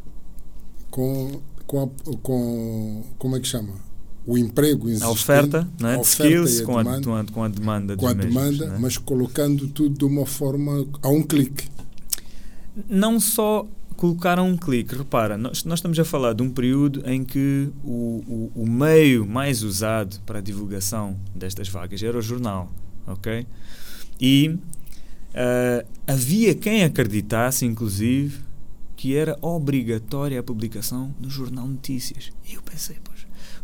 Speaker 2: Com, com, a, com como é que chama? O emprego
Speaker 3: existente. A oferta, né? a oferta skills a com, demanda, a, com a demanda.
Speaker 2: Com a mesmos, demanda, né? mas colocando tudo de uma forma a um clique.
Speaker 3: Não só colocaram um clique. Repara, nós, nós estamos a falar de um período em que o, o, o meio mais usado para a divulgação destas vagas era o jornal, ok? E uh, havia quem acreditasse, inclusive, que era obrigatória a publicação no Jornal Notícias. E eu pensei,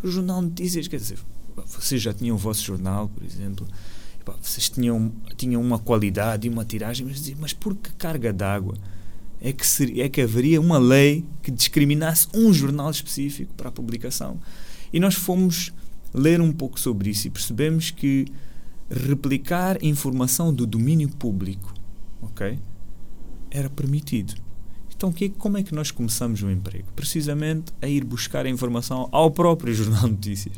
Speaker 3: o Jornal Notícias, quer dizer, vocês já tinham o vosso jornal, por exemplo, vocês tinham, tinham uma qualidade e uma tiragem, mas, mas por que carga d'água? é que, seria, é que haveria uma lei que discriminasse um jornal específico para a publicação. E nós fomos ler um pouco sobre isso e percebemos que replicar informação do domínio público, ok, era permitido. Então, que, como é que nós começamos o emprego? Precisamente a ir buscar a informação ao próprio Jornal de Notícias,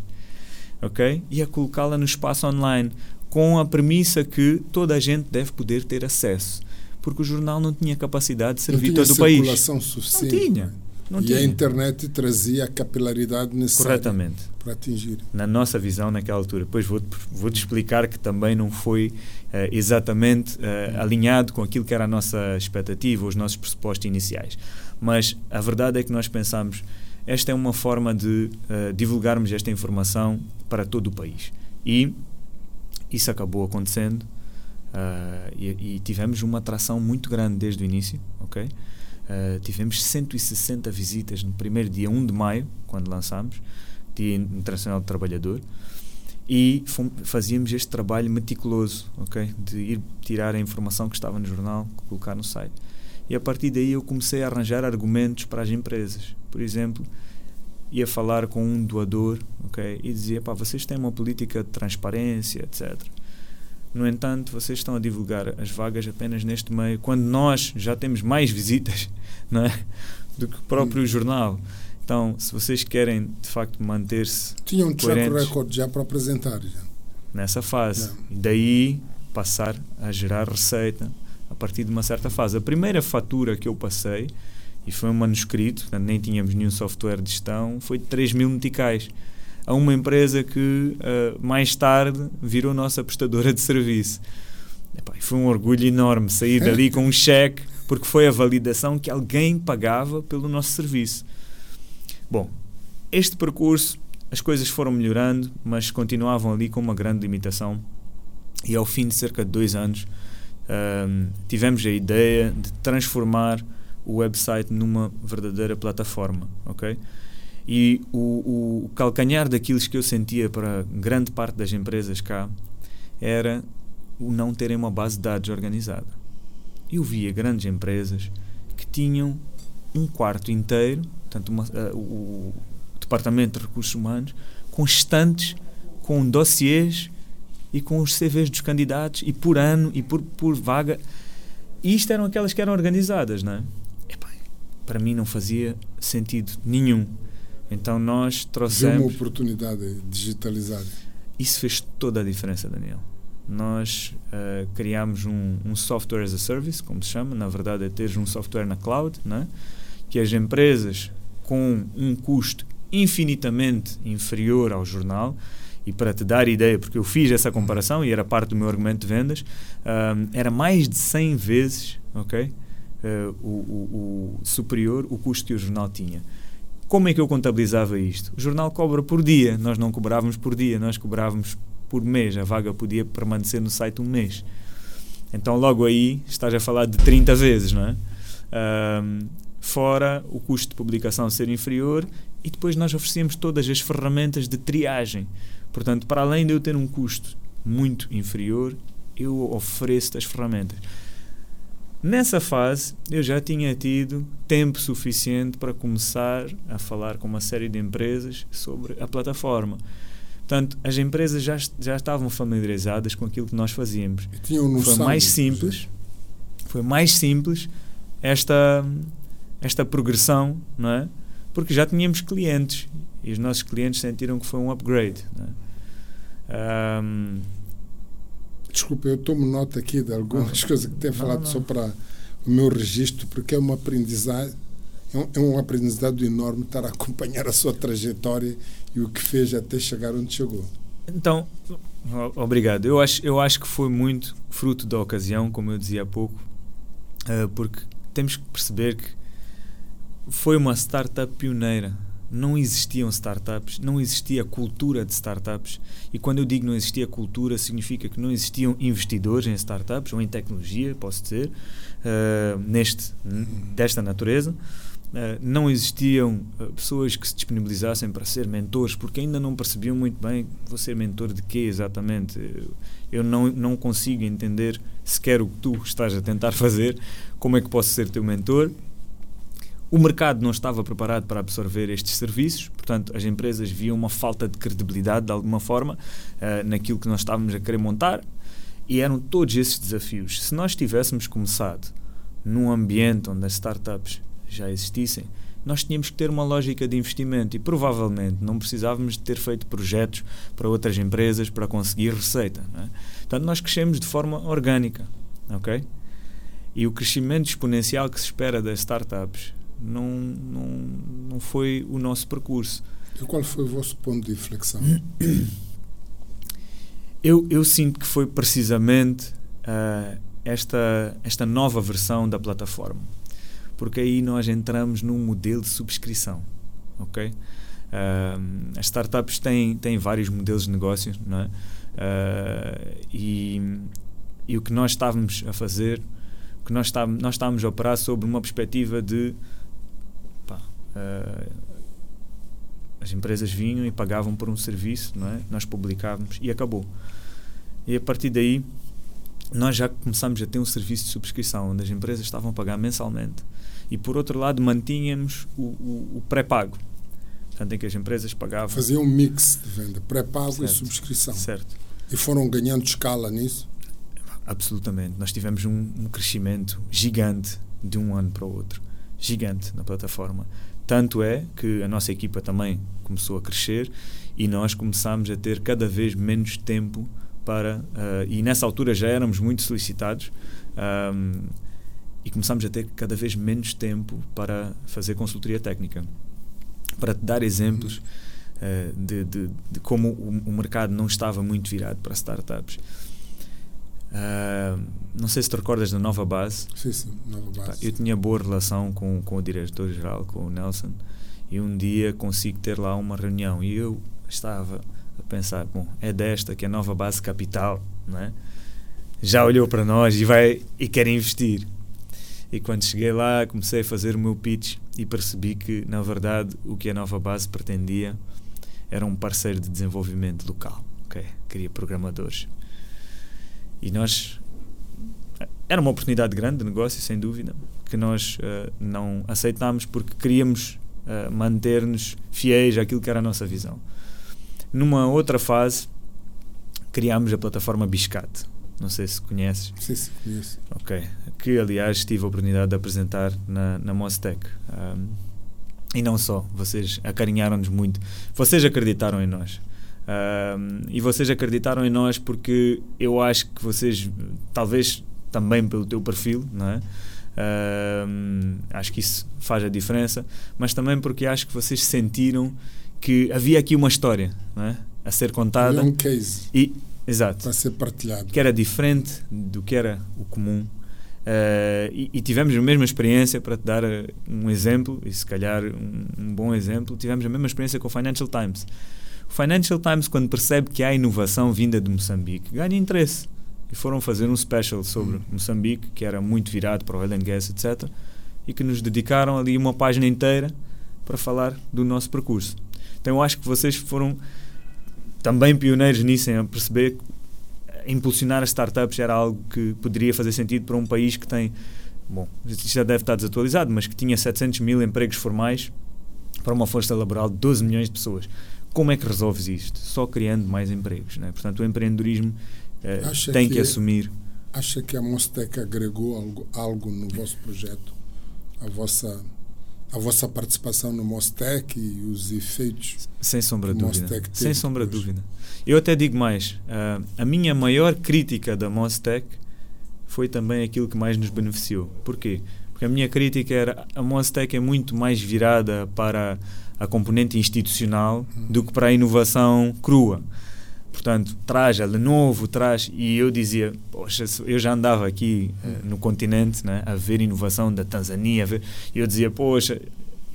Speaker 3: ok? E a colocá-la no espaço online, com a premissa que toda a gente deve poder ter acesso porque o jornal não tinha capacidade de servir todo o país. Não tinha. Não
Speaker 2: e
Speaker 3: tinha.
Speaker 2: a internet trazia a capilaridade necessária
Speaker 3: Corretamente.
Speaker 2: para atingir.
Speaker 3: Na nossa visão naquela altura. Depois vou-te vou -te explicar que também não foi uh, exatamente uh, alinhado com aquilo que era a nossa expectativa, os nossos pressupostos iniciais. Mas a verdade é que nós pensamos esta é uma forma de uh, divulgarmos esta informação para todo o país. E isso acabou acontecendo Uh, e, e, tivemos uma atração muito grande desde o início, ok? Uh, tivemos 160 visitas no primeiro dia 1 de maio, quando lançámos, Dia Internacional do Trabalhador, e fazíamos este trabalho meticuloso, ok? De ir tirar a informação que estava no jornal, colocar no site. E a partir daí eu comecei a arranjar argumentos para as empresas. Por exemplo, ia falar com um doador, ok? E dizia, pá, vocês têm uma política de transparência, etc. No entanto, vocês estão a divulgar as vagas apenas neste meio, quando nós já temos mais visitas não é? do que o próprio hum. jornal. Então, se vocês querem de facto manter-se.
Speaker 2: Tinham um track record já para apresentar. Já.
Speaker 3: Nessa fase. E daí passar a gerar receita a partir de uma certa fase. A primeira fatura que eu passei, e foi um manuscrito, portanto, nem tínhamos nenhum software de gestão, foi de 3 mil meticais a uma empresa que uh, mais tarde virou nossa prestadora de serviço. Epá, foi um orgulho enorme sair dali com um cheque porque foi a validação que alguém pagava pelo nosso serviço. Bom, este percurso, as coisas foram melhorando, mas continuavam ali com uma grande limitação. E ao fim de cerca de dois anos, um, tivemos a ideia de transformar o website numa verdadeira plataforma, ok? E o, o calcanhar daquilo que eu sentia para grande parte das empresas cá era o não terem uma base de dados organizada. Eu via grandes empresas que tinham um quarto inteiro, portanto, uma, uh, o, departamento de recursos humanos, com estantes, com dossiês e com os CVs dos candidatos e por ano e por, por vaga. E isto eram aquelas que eram organizadas, não é? Epá, para mim não fazia sentido nenhum. Então nós trouxemos.
Speaker 2: Viu uma oportunidade digitalizada.
Speaker 3: Isso fez toda a diferença, Daniel. Nós uh, criámos um, um, software as a service, como se chama, na verdade é ter um software na cloud, né? que as empresas com um custo infinitamente inferior ao jornal, e para te dar ideia, porque eu fiz essa comparação e era parte do meu argumento de vendas, um, era mais de 100 vezes okay, uh, o, o, o, superior o custo que o jornal tinha. Como é que eu contabilizava isto? O jornal cobra por dia, nós não cobrávamos por dia, nós cobrávamos por mês. A vaga podia permanecer no site um mês. Então, logo aí, estás a falar de 30 vezes, não é? Um, fora o custo de publicação ser inferior e depois nós oferecemos todas as ferramentas de triagem Portanto, para além de eu ter um custo muito inferior, eu ofereço as ferramentas. Nessa fase, eu já tinha tido tempo suficiente para começar a falar com uma série de empresas sobre a plataforma. Portanto, as empresas já, já estavam familiarizadas com aquilo que nós fazíamos. Foi mais simples, foi mais simples esta esta progressão, não é? Porque já tínhamos clientes e os nossos clientes sentiram que foi um upgrade. Né? Um,
Speaker 2: Desculpa, eu tomo nota aqui de algumas coisas que tem falado não, não. só para o meu registro, porque é uma aprendizagem, é um, é um aprendizado enorme estar a acompanhar a sua trajetória e o que fez até chegar onde chegou.
Speaker 3: Então, obrigado. Eu acho, eu acho que foi muito fruto da ocasião, como eu dizia há pouco, uh, porque temos que perceber que foi uma startup pioneira não existiam startups, não existia cultura de startups. E quando eu digo não existia cultura, significa que não existiam investidores em startups ou em tecnologia, posso dizer, uh, neste, desta natureza. Uh, não existiam uh, pessoas que se disponibilizassem para ser mentores, porque ainda não percebiam muito bem vou ser mentor de quê exatamente. Eu não, não consigo entender sequer o que tu estás a tentar fazer, como é que posso ser teu mentor o mercado não estava preparado para absorver estes serviços, portanto, as empresas viam uma falta de credibilidade, de alguma forma, uh, naquilo que nós estávamos a querer montar, e eram todos esses desafios. Se nós tivéssemos começado num ambiente onde as startups já existissem, nós tínhamos que ter uma lógica de investimento e provavelmente não precisávamos de ter feito projetos para outras empresas para conseguir receita. É? Portanto, nós crescemos de forma orgânica, ok? E o crescimento exponencial que se espera das startups não, não, não foi o nosso percurso.
Speaker 2: E qual foi o vosso ponto de inflexão?
Speaker 3: Eu, eu sinto que foi precisamente uh, esta, esta nova versão da plataforma. Porque aí nós entramos num modelo de subscrição. Ok? Uh, as startups têm, têm vários modelos de negócios, não é? Uh, e, e o que nós estávamos a fazer, que nós estávamos, nós estávamos a operar sobre uma perspectiva de Uh, as empresas vinham e pagavam por um serviço, não é? nós publicávamos e acabou. E a partir daí, nós já começámos a ter um serviço de subscrição, onde as empresas estavam a pagar mensalmente e, por outro lado, mantínhamos o, o, o pré-pago. Portanto, em que as empresas pagavam.
Speaker 2: Faziam um mix de venda, pré-pago e subscrição.
Speaker 3: Certo.
Speaker 2: E foram ganhando escala nisso?
Speaker 3: Absolutamente. Nós tivemos um, um crescimento gigante de um ano para o outro. Gigante na plataforma. Tanto é que a nossa equipa também começou a crescer e nós começámos a ter cada vez menos tempo para. Uh, e nessa altura já éramos muito solicitados. Um, e começámos a ter cada vez menos tempo para fazer consultoria técnica. Para te dar exemplos uh, de, de, de, como o, o, mercado não estava muito virado para startups. Uh, não sei se te recordas da nova base.
Speaker 2: Sim, sim, nova base.
Speaker 3: Eu tinha boa relação com, com o diretor-geral, com o Nelson, e um dia consigo ter lá uma reunião e eu estava a pensar, bom, é desta que é a nova base capital, não é? Já olhou para nós e vai e quer investir. E quando cheguei lá, comecei a fazer o meu pitch e percebi que, na verdade, o que a nova base pretendia era um parceiro de desenvolvimento local. Okay? Queria programadores. E nós. Era uma oportunidade grande de negócio, sem dúvida, que nós uh, não aceitámos porque queríamos uh, manter-nos fiéis àquilo que era a nossa visão. Numa outra fase, criámos a plataforma Biscate. Não sei se conheces.
Speaker 2: Sim, sim, conheço.
Speaker 3: Ok. Que, aliás, tive a oportunidade de apresentar na, na Mostec. Um, e não só. Vocês acarinharam-nos muito. Vocês acreditaram em nós. Um, e vocês acreditaram em nós porque eu acho que vocês, talvez também pelo teu perfil, não é? Um, acho que isso faz a diferença, mas também porque acho que vocês sentiram que havia aqui uma história não é? a ser contada.
Speaker 2: Um case.
Speaker 3: E, exato.
Speaker 2: Para ser partilhado.
Speaker 3: Que era diferente do que era o comum. Uh, e, e, tivemos a mesma experiência, para te dar uh, um exemplo, e se calhar um, um, bom exemplo, tivemos a mesma experiência com o Financial Times. O Financial Times, quando percebe que há inovação vinda de Moçambique, ganha interesse. E foram fazer um special sobre hum. Moçambique, que era muito virado para o oil and gas, etc. E que nos dedicaram ali uma página inteira para falar do nosso percurso. Então eu acho que vocês foram também pioneiros nisso, em perceber que impulsionar as startups era algo que poderia fazer sentido para um país que tem, bom, isto já deve estar desatualizado, mas que tinha 700 mil empregos formais para uma força laboral de 12 milhões de pessoas. Como é que resolves isto? Só criando mais empregos. Né? Portanto, o empreendedorismo eh, tem que, que, assumir.
Speaker 2: Acha que a Mostec agregou algo, algo no vosso projeto? A vossa a vossa participação no Mostec e os efeitos
Speaker 3: sem sombra de dúvida sem sombra de dúvida eu até digo mais uh, a minha maior crítica da Mostec foi também aquilo que mais nos beneficiou porquê porque a minha crítica era a Mostec é muito mais virada para a componente institucional do que para a inovação crua portanto, traz a Lenovo, traz. E eu dizia, poxa, eu já andava aqui uh, no continente né, a ver inovação da Tanzânia, ver, e eu dizia, poxa,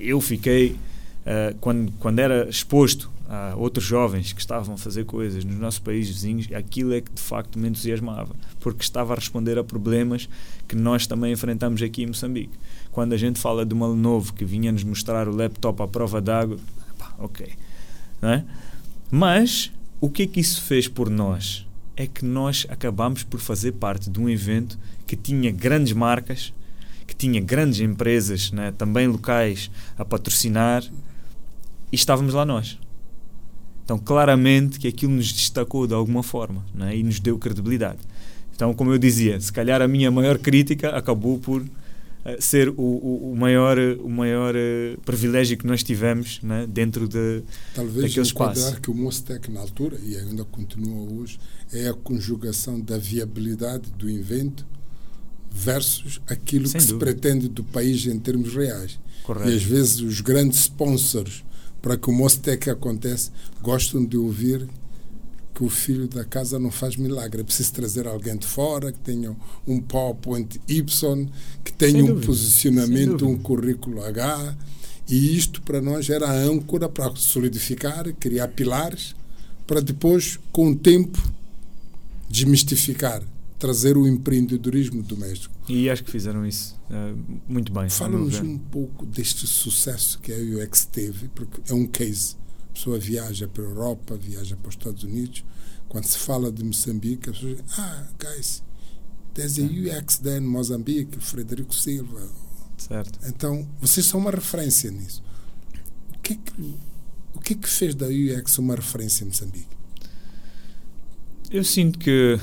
Speaker 3: eu fiquei, uh, quando, quando era exposto a outros jovens que estavam a fazer coisas nos nossos países vizinhos, aquilo é que de facto me entusiasmava, porque estava a responder a problemas que nós também enfrentamos aqui em Moçambique. Quando a gente fala de uma Lenovo que vinha nos mostrar o laptop à prova d'água, ok. Não é? Mas o que é que isso fez por nós? É que nós acabamos por fazer parte de um evento que tinha grandes marcas, que tinha grandes empresas, né, também locais, a patrocinar e estávamos lá nós. Então, claramente que aquilo nos destacou de alguma forma né, e nos deu credibilidade. Então, como eu dizia, se calhar a minha maior crítica acabou por ser o, o, o, maior, o maior uh, privilégio que nós tivemos né, dentro de,
Speaker 2: Talvez
Speaker 3: daquele espaço. Talvez
Speaker 2: que o Mostec na altura, e ainda continua hoje, é a conjugação da viabilidade do invento versus aquilo Sem que dúvida. se pretende do país em termos reais.
Speaker 3: Correto.
Speaker 2: E às vezes os grandes sponsors para que o Mostec aconteça gostam de ouvir que o filho da casa não faz milagre. É preciso trazer alguém de fora que tenha um PowerPoint Y, que tenha um posicionamento, um currículo H. E isto para nós era a âncora para solidificar, criar pilares, para depois, com o tempo, desmistificar, trazer o empreendedorismo doméstico.
Speaker 3: E acho que fizeram isso uh, muito bem.
Speaker 2: Fala-nos um pouco deste sucesso que a UX teve, porque é um case pessoa viaja para a Europa, viaja para os Estados Unidos. Quando se fala de Moçambique, as pessoas dizem, ah, guys, there's a UX there in Moçambique, Frederico Silva.
Speaker 3: Certo.
Speaker 2: Então, vocês são uma referência nisso. O que é que, o que, é que fez da UX uma referência em Moçambique?
Speaker 3: Eu sinto que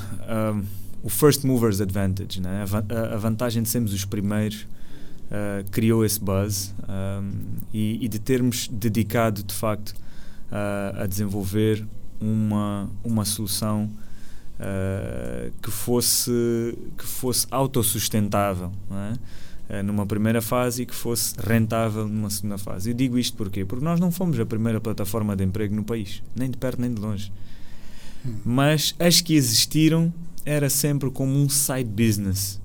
Speaker 3: um, o first movers advantage, né? a, vantagem de sermos os primeiros, uh, criou esse buzz um, e, e, de termos dedicado de facto uh, a desenvolver uma, uma solução uh, que fosse que fosse autossustentável é? numa primeira fase e que fosse rentável numa segunda fase. Eu digo isto porquê? Porque nós não fomos a primeira plataforma de emprego no país, nem de perto nem de longe. Hum. Mas as que existiram era sempre como um side business.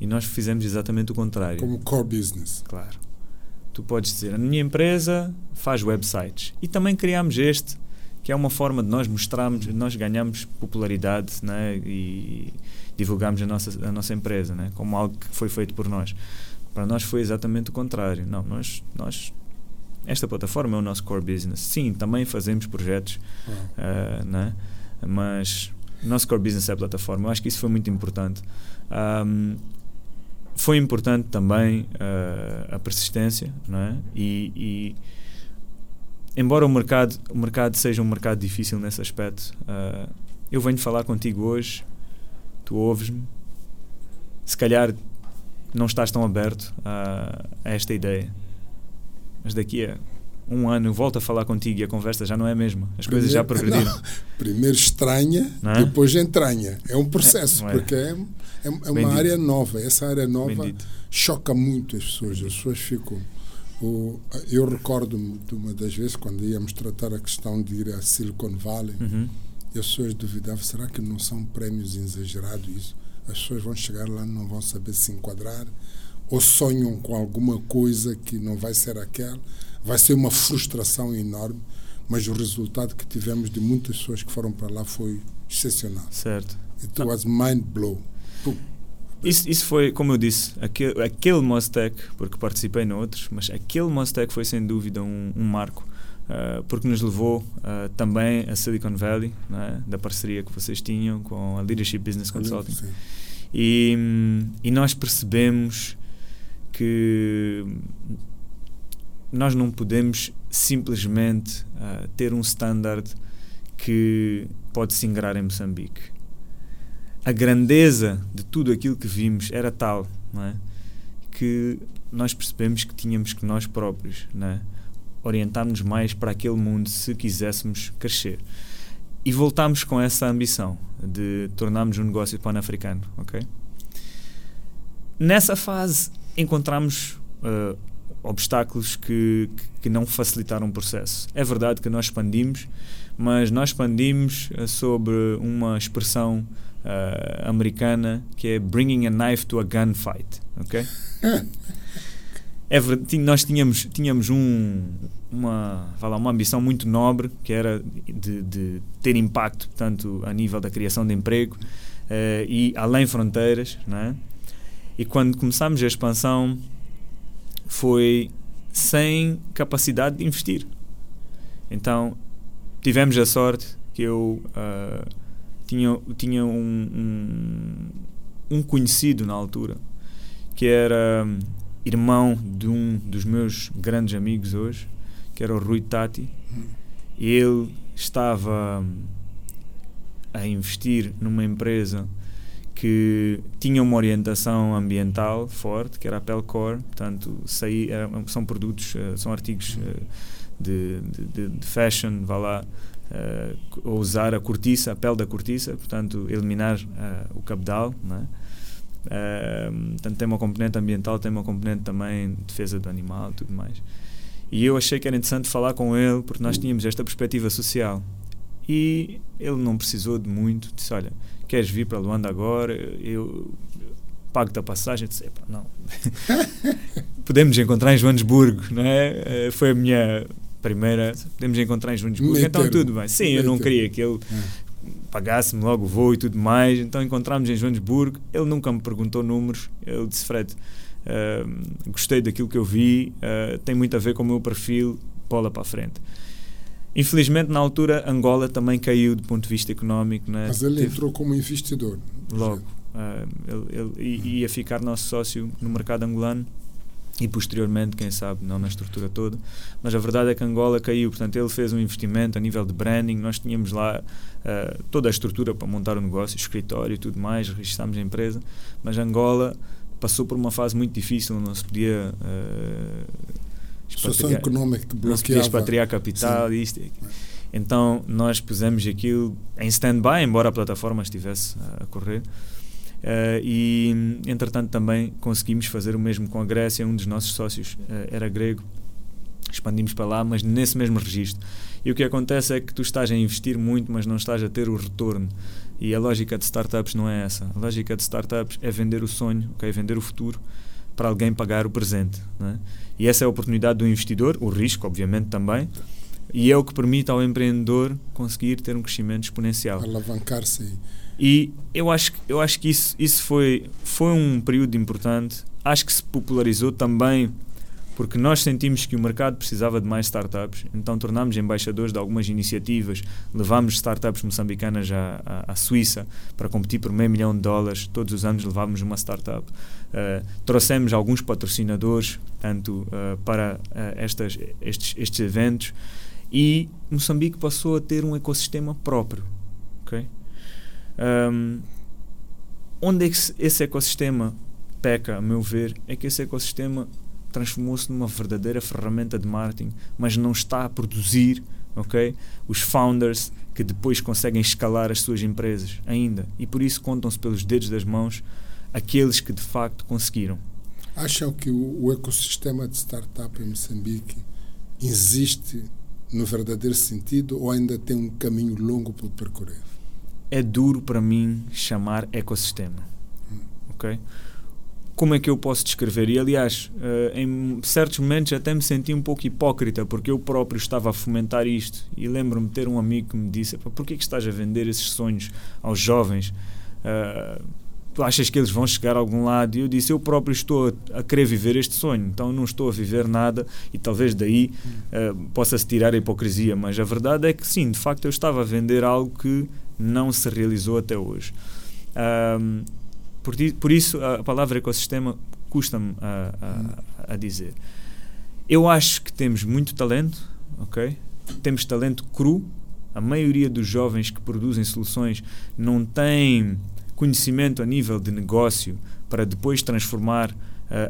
Speaker 3: E nós fizemos exatamente o contrário.
Speaker 2: Como core business.
Speaker 3: Claro. Tu podes dizer, a minha empresa faz websites. E também criámos este, que é uma forma de nós mostrarmos, nós ganhamos popularidade né? e divulgamos a nossa, a nossa empresa né? como algo que foi feito por nós. Para nós foi exatamente o contrário. Não, nós, nós esta plataforma é o nosso core business. Sim, também fazemos projetos, uh, né? mas o nosso core business é a plataforma. Eu acho que isso foi muito importante. Um, foi importante também uh, a persistência, não é? E, e, embora o mercado, o mercado seja um mercado difícil nesse aspecto, uh, eu venho falar contigo hoje, tu ouves-me, se calhar não estás tão aberto a, a esta ideia, mas daqui a um ano volto a falar contigo e a conversa já não é a mesma. As primeiro, coisas já progrediram. Não,
Speaker 2: primeiro estranha, é? depois entranha. É um processo, é, é? porque é, é, é uma área nova. Essa área nova Bendito. choca muito as pessoas. As pessoas ficam. O, eu recordo-me de uma das vezes quando íamos tratar a questão de ir a Silicon Valley uhum. e as pessoas duvidavam: será que não são prémios exagerados isso? As pessoas vão chegar lá não vão saber se enquadrar ou sonham com alguma coisa que não vai ser aquela vai ser uma frustração enorme, mas o resultado que tivemos de muitas pessoas que foram para lá foi excepcional.
Speaker 3: Certo.
Speaker 2: It was mind blow.
Speaker 3: Isso, isso foi, como eu disse, aquele, aquele Mostec, porque participei noutros, mas aquele Mostec foi sem dúvida um, um marco, uh, porque nos levou uh, também a Silicon Valley, é? da parceria que vocês tinham com a Leadership Business Consulting. E, e nós percebemos que nós não podemos simplesmente uh, ter um standard que pode se ingrar em Moçambique. A grandeza de tudo aquilo que vimos era tal é? que nós percebemos que tínhamos que nós próprios é? orientar-nos mais para aquele mundo se quiséssemos crescer. E voltámos com essa ambição de tornarmos um negócio pan-africano. Okay? Nessa fase encontramos uh, obstáculos que, que não facilitaram o processo. É verdade que nós expandimos, mas nós expandimos uh, sobre uma expressão uh, americana que é bringing a knife to a gunfight, ok? é verdade, nós tínhamos, tínhamos um, uma, lá, uma ambição muito nobre que era de, de, ter impacto tanto a nível da criação de emprego uh, e além fronteiras, não é? E quando começámos a expansão foi sem capacidade de investir. Então tivemos a sorte que eu uh, tinha, tinha um, um, um, conhecido na altura que era irmão de um dos meus grandes amigos hoje, que era o Rui Tati. Ele estava a investir numa empresa que tinha uma orientação ambiental forte, que era a Pelcor, portanto, saí, são produtos, uh, são artigos uh, de, de, de, fashion, vá lá, uh, usar a cortiça, a pele da cortiça, portanto, eliminar o cabedal, né? portanto, tem uma componente ambiental, tem uma componente também de defesa do animal tudo mais. E eu achei que era interessante falar com ele, porque nós tínhamos esta perspectiva social. E ele não precisou de muito, disse, olha, queres vir para Luanda agora? Eu pago-te a passagem. Disse, não. Podemos encontrar em Joanesburgo, não é? Foi a minha primeira. Podemos encontrar em Joanesburgo, então tudo bem. Sim, eu não queria que ele ah. pagasse-me logo o voo e tudo mais. Então encontramos em Joanesburgo. Ele nunca me perguntou números. Ele disse, Fred, uh, gostei daquilo que eu vi, uh, tem muito a ver com o meu perfil, bola para a frente. Infelizmente, na altura, Angola também caiu do ponto de vista económico. Né?
Speaker 2: Mas ele Teve... entrou como investidor.
Speaker 3: Logo. Uh, ele, ele ia ficar nosso sócio no mercado angolano e posteriormente, quem sabe, não na estrutura toda. Mas a verdade é que Angola caiu, portanto, ele fez um investimento a nível de branding. Nós tínhamos lá uh, toda a estrutura para montar o negócio, escritório e tudo mais, registámos a empresa. Mas Angola passou por uma fase muito difícil, não se podia. Uh,
Speaker 2: situação económica que bloqueava.
Speaker 3: Não se podia expatriar capital e isto. Então nós pusemos aquilo em stand-by, embora a plataforma estivesse a correr. Uh, e entretanto também conseguimos fazer o mesmo com a Grécia. Um dos nossos sócios uh, era grego, expandimos para lá, mas nesse mesmo registro. E o que acontece é que tu estás a investir muito, mas não estás a ter o retorno. E a lógica de startups não é essa. A lógica de startups é vender o sonho, okay? vender o futuro para alguém pagar o presente. É? E essa é a oportunidade do investidor, o risco, obviamente, também, e é o que permite ao empreendedor conseguir ter um crescimento exponencial.
Speaker 2: Alavancar-se.
Speaker 3: E eu acho, eu acho que isso, isso foi, foi um período importante. Acho que se popularizou também porque nós sentimos que o mercado precisava de mais startups, então tornámos embaixadores de algumas iniciativas, levámos startups moçambicanas à, à, à, Suíça para competir por meio milhão de dólares, todos os anos levávamos uma startup. Uh, trouxemos alguns patrocinadores tanto uh, para uh, estas, estes, estes eventos e Moçambique passou a ter um ecossistema próprio. Okay? Um, onde é que esse ecossistema peca, a meu ver, é que esse ecossistema transformou-se numa verdadeira ferramenta de marketing, mas não está a produzir ok os founders que depois conseguem escalar as suas empresas ainda. E por isso contam-se pelos dedos das mãos aqueles que de facto conseguiram.
Speaker 2: Acham que o, o ecossistema de startup em Moçambique existe no verdadeiro sentido ou ainda tem um caminho longo por percorrer?
Speaker 3: É duro para mim chamar ecossistema. Ok? como é que eu posso descrever? E aliás, uh, em certos momentos até me senti um pouco hipócrita porque eu próprio estava a fomentar isto. E lembro-me de ter um amigo que me disse: Por que, estás a vender esses sonhos aos jovens? Uh, tu achas que eles vão chegar a algum lado? E eu disse: Eu próprio estou a, a querer viver este sonho, então não estou a viver nada. E talvez daí uh, possa-se tirar a hipocrisia. Mas a verdade é que sim, de facto eu estava a vender algo que não se realizou até hoje. Por, por isso, a palavra ecossistema custa-me a, a, a, dizer. Eu acho que temos muito talento, ok? Temos talento cru. A maioria dos jovens que produzem soluções não tem conhecimento a nível de negócio para depois transformar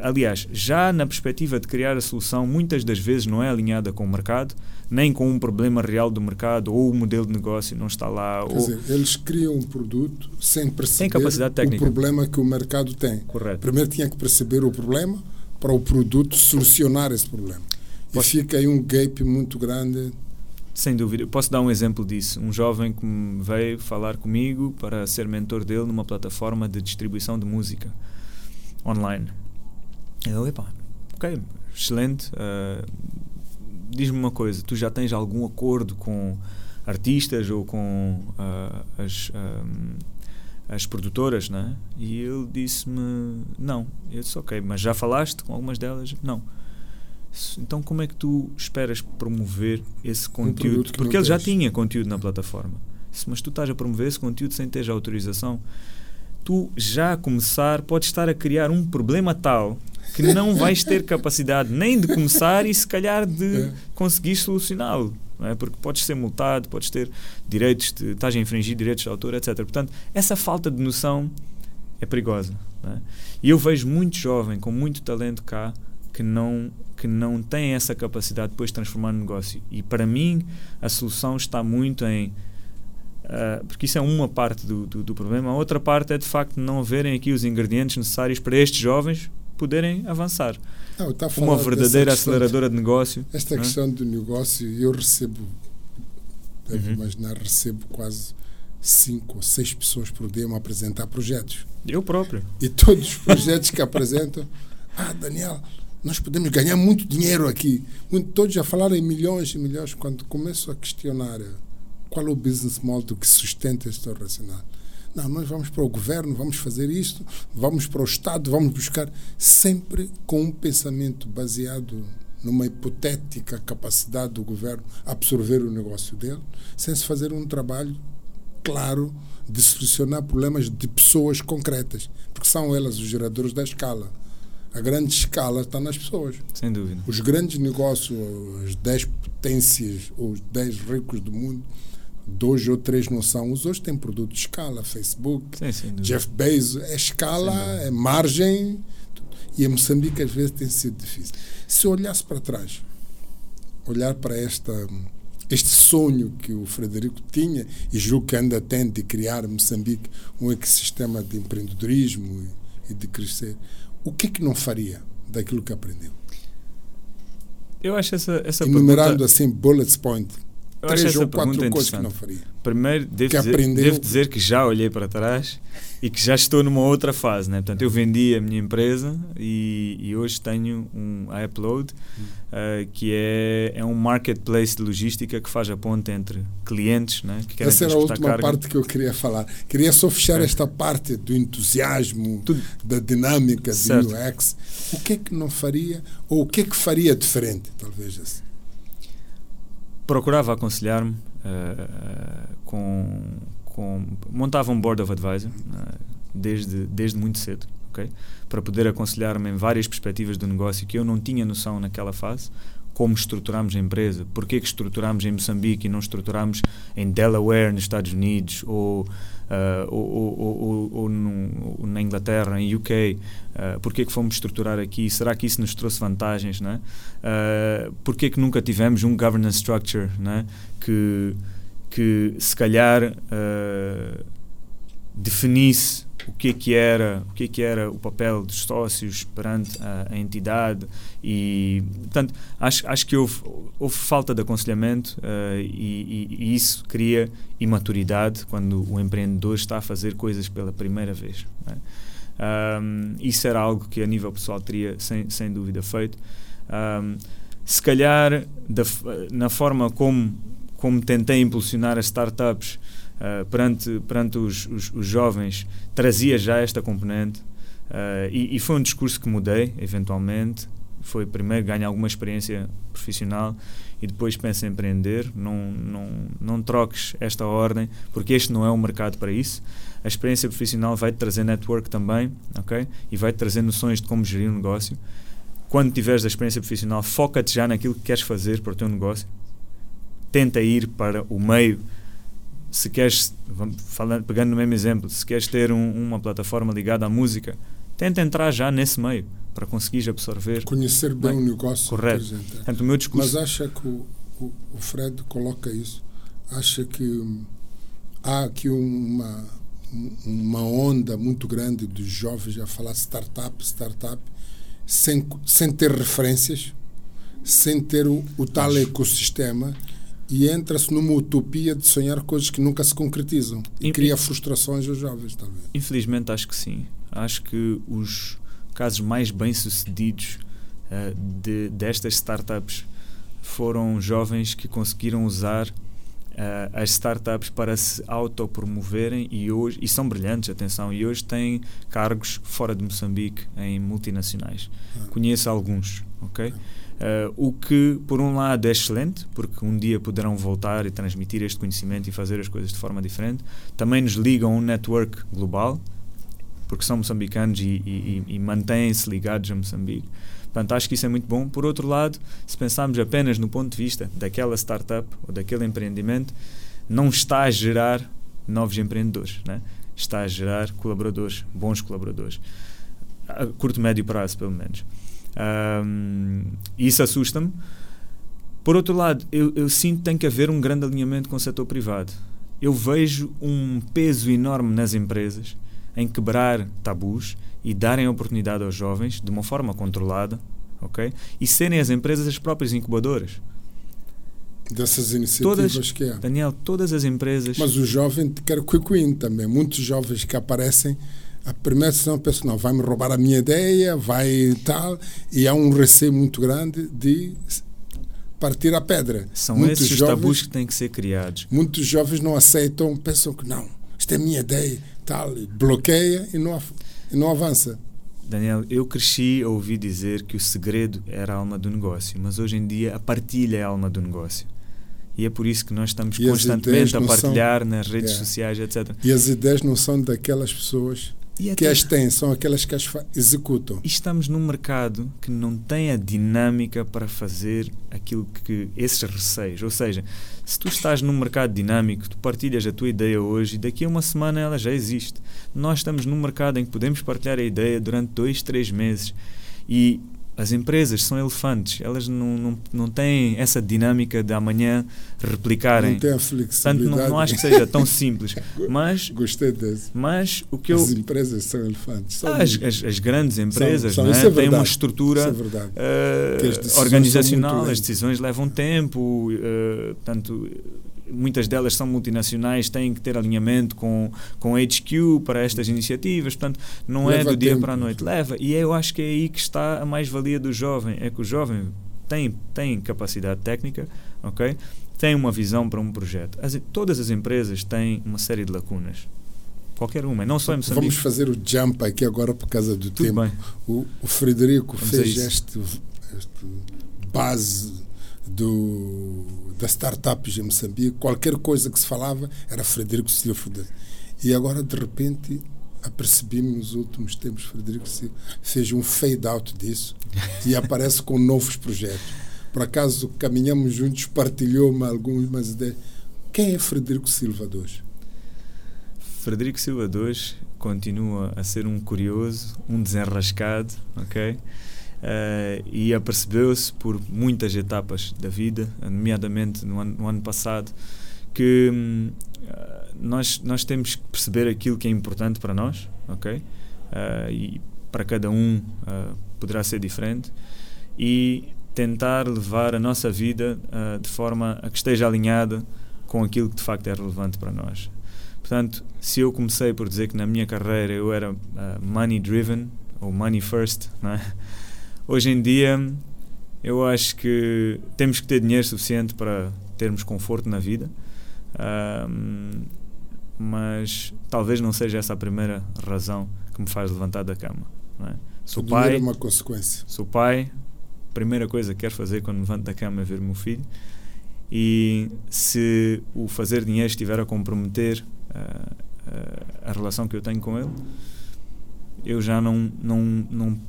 Speaker 3: aliás, já na perspectiva de criar a solução, muitas das vezes não é alinhada com o mercado, nem com um problema real do mercado, ou o modelo de negócio não está lá.
Speaker 2: Quer
Speaker 3: ou...
Speaker 2: dizer, eles criam um produto sem perceber
Speaker 3: o
Speaker 2: problema que o mercado tem.
Speaker 3: Correto.
Speaker 2: Primeiro tinha que perceber o problema para o produto solucionar esse problema. E fica aí um gap muito grande.
Speaker 3: Sem dúvida. Posso dar um exemplo disso. Um jovem que veio falar comigo para ser mentor dele numa plataforma de distribuição de música online eu, epá, ok, excelente. Uh, Diz-me uma coisa, tu já tens algum acordo com artistas ou com uh, as, um, as produtoras, né? E ele disse-me, não. Eu disse, ok, mas já falaste com algumas delas? Não. Então como é que tu esperas promover esse conteúdo?
Speaker 2: Um
Speaker 3: Porque ele já tinha conteúdo na plataforma. Mas tu estás a promover esse conteúdo sem ter autorização. Tu já a começar podes estar a criar um problema tal que não vais ter capacidade nem de começar e se calhar de é. conseguir solucioná-lo. É? Porque podes ser multado, podes ter direitos, de, estás a infringir direitos de autor, etc. Portanto, essa falta de noção é perigosa. É? E eu vejo muito jovem, com muito talento cá, que não que não tem essa capacidade de depois transformar no negócio. E para mim, a solução está muito em. Uh, porque isso é uma parte do, do, do, problema. A outra parte é de facto não haverem aqui os ingredientes necessários para estes jovens poderem avançar.
Speaker 2: Não,
Speaker 3: uma verdadeira aceleradora de, de negócio.
Speaker 2: Esta
Speaker 3: é?
Speaker 2: questão do negócio, eu recebo, deve uhum. imaginar, recebo quase cinco ou seis pessoas por dia a apresentar projetos.
Speaker 3: Eu próprio.
Speaker 2: E todos os projetos que apresentam, ah, Daniel, nós podemos ganhar muito dinheiro aqui. Muito, todos já falaram em milhões e milhões. Quando começo a questionar qual é o business model que sustenta este racional, não, nós vamos para o governo, vamos fazer isto, vamos para o Estado, vamos buscar sempre com um pensamento baseado numa hipotética capacidade do governo absorver o negócio dele, sem se fazer um trabalho claro de solucionar problemas de pessoas concretas, porque são elas os geradores da escala. A grande escala está nas pessoas.
Speaker 3: Sem dúvida.
Speaker 2: Os grandes negócios, as 10 potências, os 10 ricos do mundo, dois ou três não são. Os hoje têm produto de escala, Facebook,
Speaker 3: sim,
Speaker 2: Jeff Bezos, é escala, é margem. E em Moçambique às vezes tem sido difícil. Se eu olhasse para trás, olhar para esta este sonho que o Frederico tinha e julgo que ainda tem de criar Moçambique um ecossistema de empreendedorismo e, de crescer, o que é que não faria daquilo que aprendeu?
Speaker 3: Eu acho essa, essa
Speaker 2: Enumerando
Speaker 3: pergunta...
Speaker 2: assim bullets point
Speaker 3: Eu acho
Speaker 2: três
Speaker 3: essa
Speaker 2: ou quatro
Speaker 3: pergunta
Speaker 2: coisas que
Speaker 3: interessante.
Speaker 2: não faria.
Speaker 3: Primeiro, devo dizer, devo dizer que já olhei para trás e que já estou numa outra fase. Né? Portanto, eu vendi a minha empresa e, e hoje tenho um a Upload, eh, que é, é um marketplace de logística que faz a ponte entre clientes né? que querem
Speaker 2: Essa era a última
Speaker 3: carga.
Speaker 2: parte que eu queria falar. Queria só fechar
Speaker 3: É.
Speaker 2: esta parte do entusiasmo,
Speaker 3: Tudo.
Speaker 2: da dinâmica
Speaker 3: Certo.
Speaker 2: do UX. O que é que não faria, ou o que é que faria diferente, talvez assim?
Speaker 3: Procurava aconselhar-me eh, com, com montava um board of advisor eh, desde desde muito cedo ok? Para poder aconselhar-me em várias perspectivas do negócio que eu não tinha noção naquela fase. Como estruturamos a empresa porquê que estruturamos em Moçambique e não estruturamos em Delaware nos Estados Unidos ou eh, ou, Inglaterra, em UK, uh, porque que fomos estruturar aqui? Será que isso nos trouxe vantagens? Né? Uh, porque que nunca tivemos um governance structure né? que, que se calhar uh, definisse o que é que era o que é que era o papel dos sócios perante a, a entidade e portanto acho acho que houve houve falta de aconselhamento uh, e, e- e isso cria imaturidade quando o empreendedor está a fazer coisas pela primeira vez não é? Um, isso era algo que a nível pessoal teria sem, sem dúvida feito Um, se calhar da na forma como como tentei impulsionar as startups uh, perante, perante os, os, os jovens, trazia já esta componente uh, e, e foi um discurso que mudei, eventualmente. Foi primeiro ganhar alguma experiência profissional e depois pensa em empreender. Não, não, não troques esta ordem, porque este não é o mercado para isso. A experiência profissional vai-te trazer network também, ok? E vai-te trazer noções de como gerir um negócio. Quando tiveres a experiência profissional, foca-te já naquilo que queres fazer para o teu negócio tenta ir para o meio. Se queres, vamos falando, pegando no mesmo exemplo, se queres ter um- uma plataforma ligada à música, tenta entrar já nesse meio para conseguires absorver.
Speaker 2: Conhecer bem o negócio.
Speaker 3: correto. Portanto, o meu discurso.
Speaker 2: Mas acha que o, o, o Fred coloca isso? Acha que hum, há aqui uma, um- uma onda muito grande dos jovens a falar startup, startup, sem, sem ter referências, sem ter o, o tal
Speaker 3: Acho.
Speaker 2: ecossistema e entra-se numa utopia de sonhar coisas que nunca se concretizam e cria frustrações aos jovens, talvez.
Speaker 3: Infelizmente, acho que sim. Acho que os casos mais bem-sucedidos eh, de, destas startups foram jovens que conseguiram usar eh, as startups para se autopromoverem e hoje e são brilhantes, atenção, e hoje têm cargos fora de Moçambique em multinacionais.
Speaker 2: Ah.
Speaker 3: Conheço alguns, ok? Eh, o que, por um lado, é excelente, porque um dia poderão voltar e transmitir este conhecimento e fazer as coisas de forma diferente. Também nos ligam a um network global, porque são moçambicanos e, e- e mantêm-se ligados a Moçambique. Portanto, acho que isso é muito bom. Por outro lado, se pensarmos apenas no ponto de vista daquela startup ou daquele empreendimento, não está a gerar novos empreendedores, né? está a gerar colaboradores, bons colaboradores, a curto, médio prazo, pelo menos. Ahm, isso assusta-me. Por outro lado, eu, eu sinto que tem que haver um grande alinhamento com o setor privado. Eu vejo um peso enorme nas empresas em quebrar tabus e darem oportunidade aos jovens de uma forma controlada, ok? E serem as empresas as próprias incubadoras.
Speaker 2: Dessas iniciativas
Speaker 3: Todas-
Speaker 2: que há.
Speaker 3: Daniel, todas as empresas.
Speaker 2: Mas o jovem quer quick win também. Muitos jovens que aparecem, a primeira decisão pensa, não, vai me roubar a minha ideia, vai tal, e há um receio muito grande de partir a pedra.
Speaker 3: são
Speaker 2: muitos
Speaker 3: esses
Speaker 2: jovens,
Speaker 3: tabus que têm que ser criados.
Speaker 2: Muitos jovens não aceitam, pensam que não, isto é a minha ideia, tal, bloqueia e não, e não avança.
Speaker 3: Daniel, eu cresci a ouvir dizer que o segredo era a alma do negócio, mas hoje em dia a partilha é a alma do negócio. E é por isso que nós estamos
Speaker 2: E
Speaker 3: constantemente a
Speaker 2: não são-
Speaker 3: partilhar nas redes
Speaker 2: É.
Speaker 3: sociais, etc.
Speaker 2: E as ideias não são daquelas pessoas
Speaker 3: E
Speaker 2: que as têm, são aquelas que as executam.
Speaker 3: Estamos num mercado que não tem a dinâmica para fazer aquilo que esses receios. Ou seja, se tu estás num mercado dinâmico, tu partilhas a tua ideia hoje e daqui a uma semana ela já existe. Nós estamos num mercado em que podemos partilhar a ideia durante dois, três meses e as empresas são elefantes, elas não, não, não têm essa dinâmica de amanhã replicarem.
Speaker 2: Não tem a
Speaker 3: Portanto,
Speaker 2: flexibilidade.
Speaker 3: não, não acho que seja tão simples. Mas,
Speaker 2: Gostei desse.
Speaker 3: mas o que eu.
Speaker 2: As empresas são elefantes. São
Speaker 3: Ah, as, as, as grandes empresas
Speaker 2: são,
Speaker 3: não
Speaker 2: isso
Speaker 3: é? têm uma estrutura
Speaker 2: é as são
Speaker 3: organizacional, as decisões levam tempo, eh, portanto, muitas delas são multinacionais, têm que ter alinhamento com, com HQ para estas iniciativas, portanto, não é
Speaker 2: Leva
Speaker 3: do dia
Speaker 2: tempo.
Speaker 3: para a noite, leva. E eu acho que é aí que está a mais-valia do jovem, é que o jovem tem, tem capacidade técnica, ok? Tem uma visão para um projeto. As- todas as empresas têm uma série de lacunas. Qualquer uma, não só em Moçambique.
Speaker 2: Vamos fazer o jump aqui agora por causa do
Speaker 3: Tudo
Speaker 2: tempo. O, o Frederico
Speaker 3: Vamos
Speaker 2: fez este, este base do, das startups em Moçambique. Qualquer coisa que se falava era Frederico Silva. E agora, de repente, apercebi-me nos últimos tempos, Frederico Silva fez um fade out disso e aparece com novos projetos. Por acaso, caminhamos juntos, partilhou-me algumas ideias. Quem é Frederico Silva hoje?
Speaker 3: Frederico Silva II continua a ser um curioso, um desenrascado, ok? Eh, e apercebeu-se por muitas etapas da vida, nomeadamente no ano, no ano passado, que ah, nós, nós temos que perceber aquilo que é importante para nós, ok? Ah, e para cada um poderá ser diferente, e tentar levar a nossa vida de forma a que esteja alinhada com aquilo que de facto é relevante para nós. Portanto, se eu comecei por dizer que na minha carreira eu era uh, money driven ou money first, não é? Hoje em dia eu acho que temos que ter dinheiro suficiente para termos conforto na vida, Ahm, mas talvez não seja essa a primeira razão que me faz levantar da cama. Não é? Sou
Speaker 2: o
Speaker 3: pai,
Speaker 2: é uma consequência.
Speaker 3: Sou pai, primeira coisa que quero fazer quando me levanto da cama é ver o meu filho. E se o fazer dinheiro estiver a comprometer ah, ah, a relação que eu tenho com ele, eu já não, não, não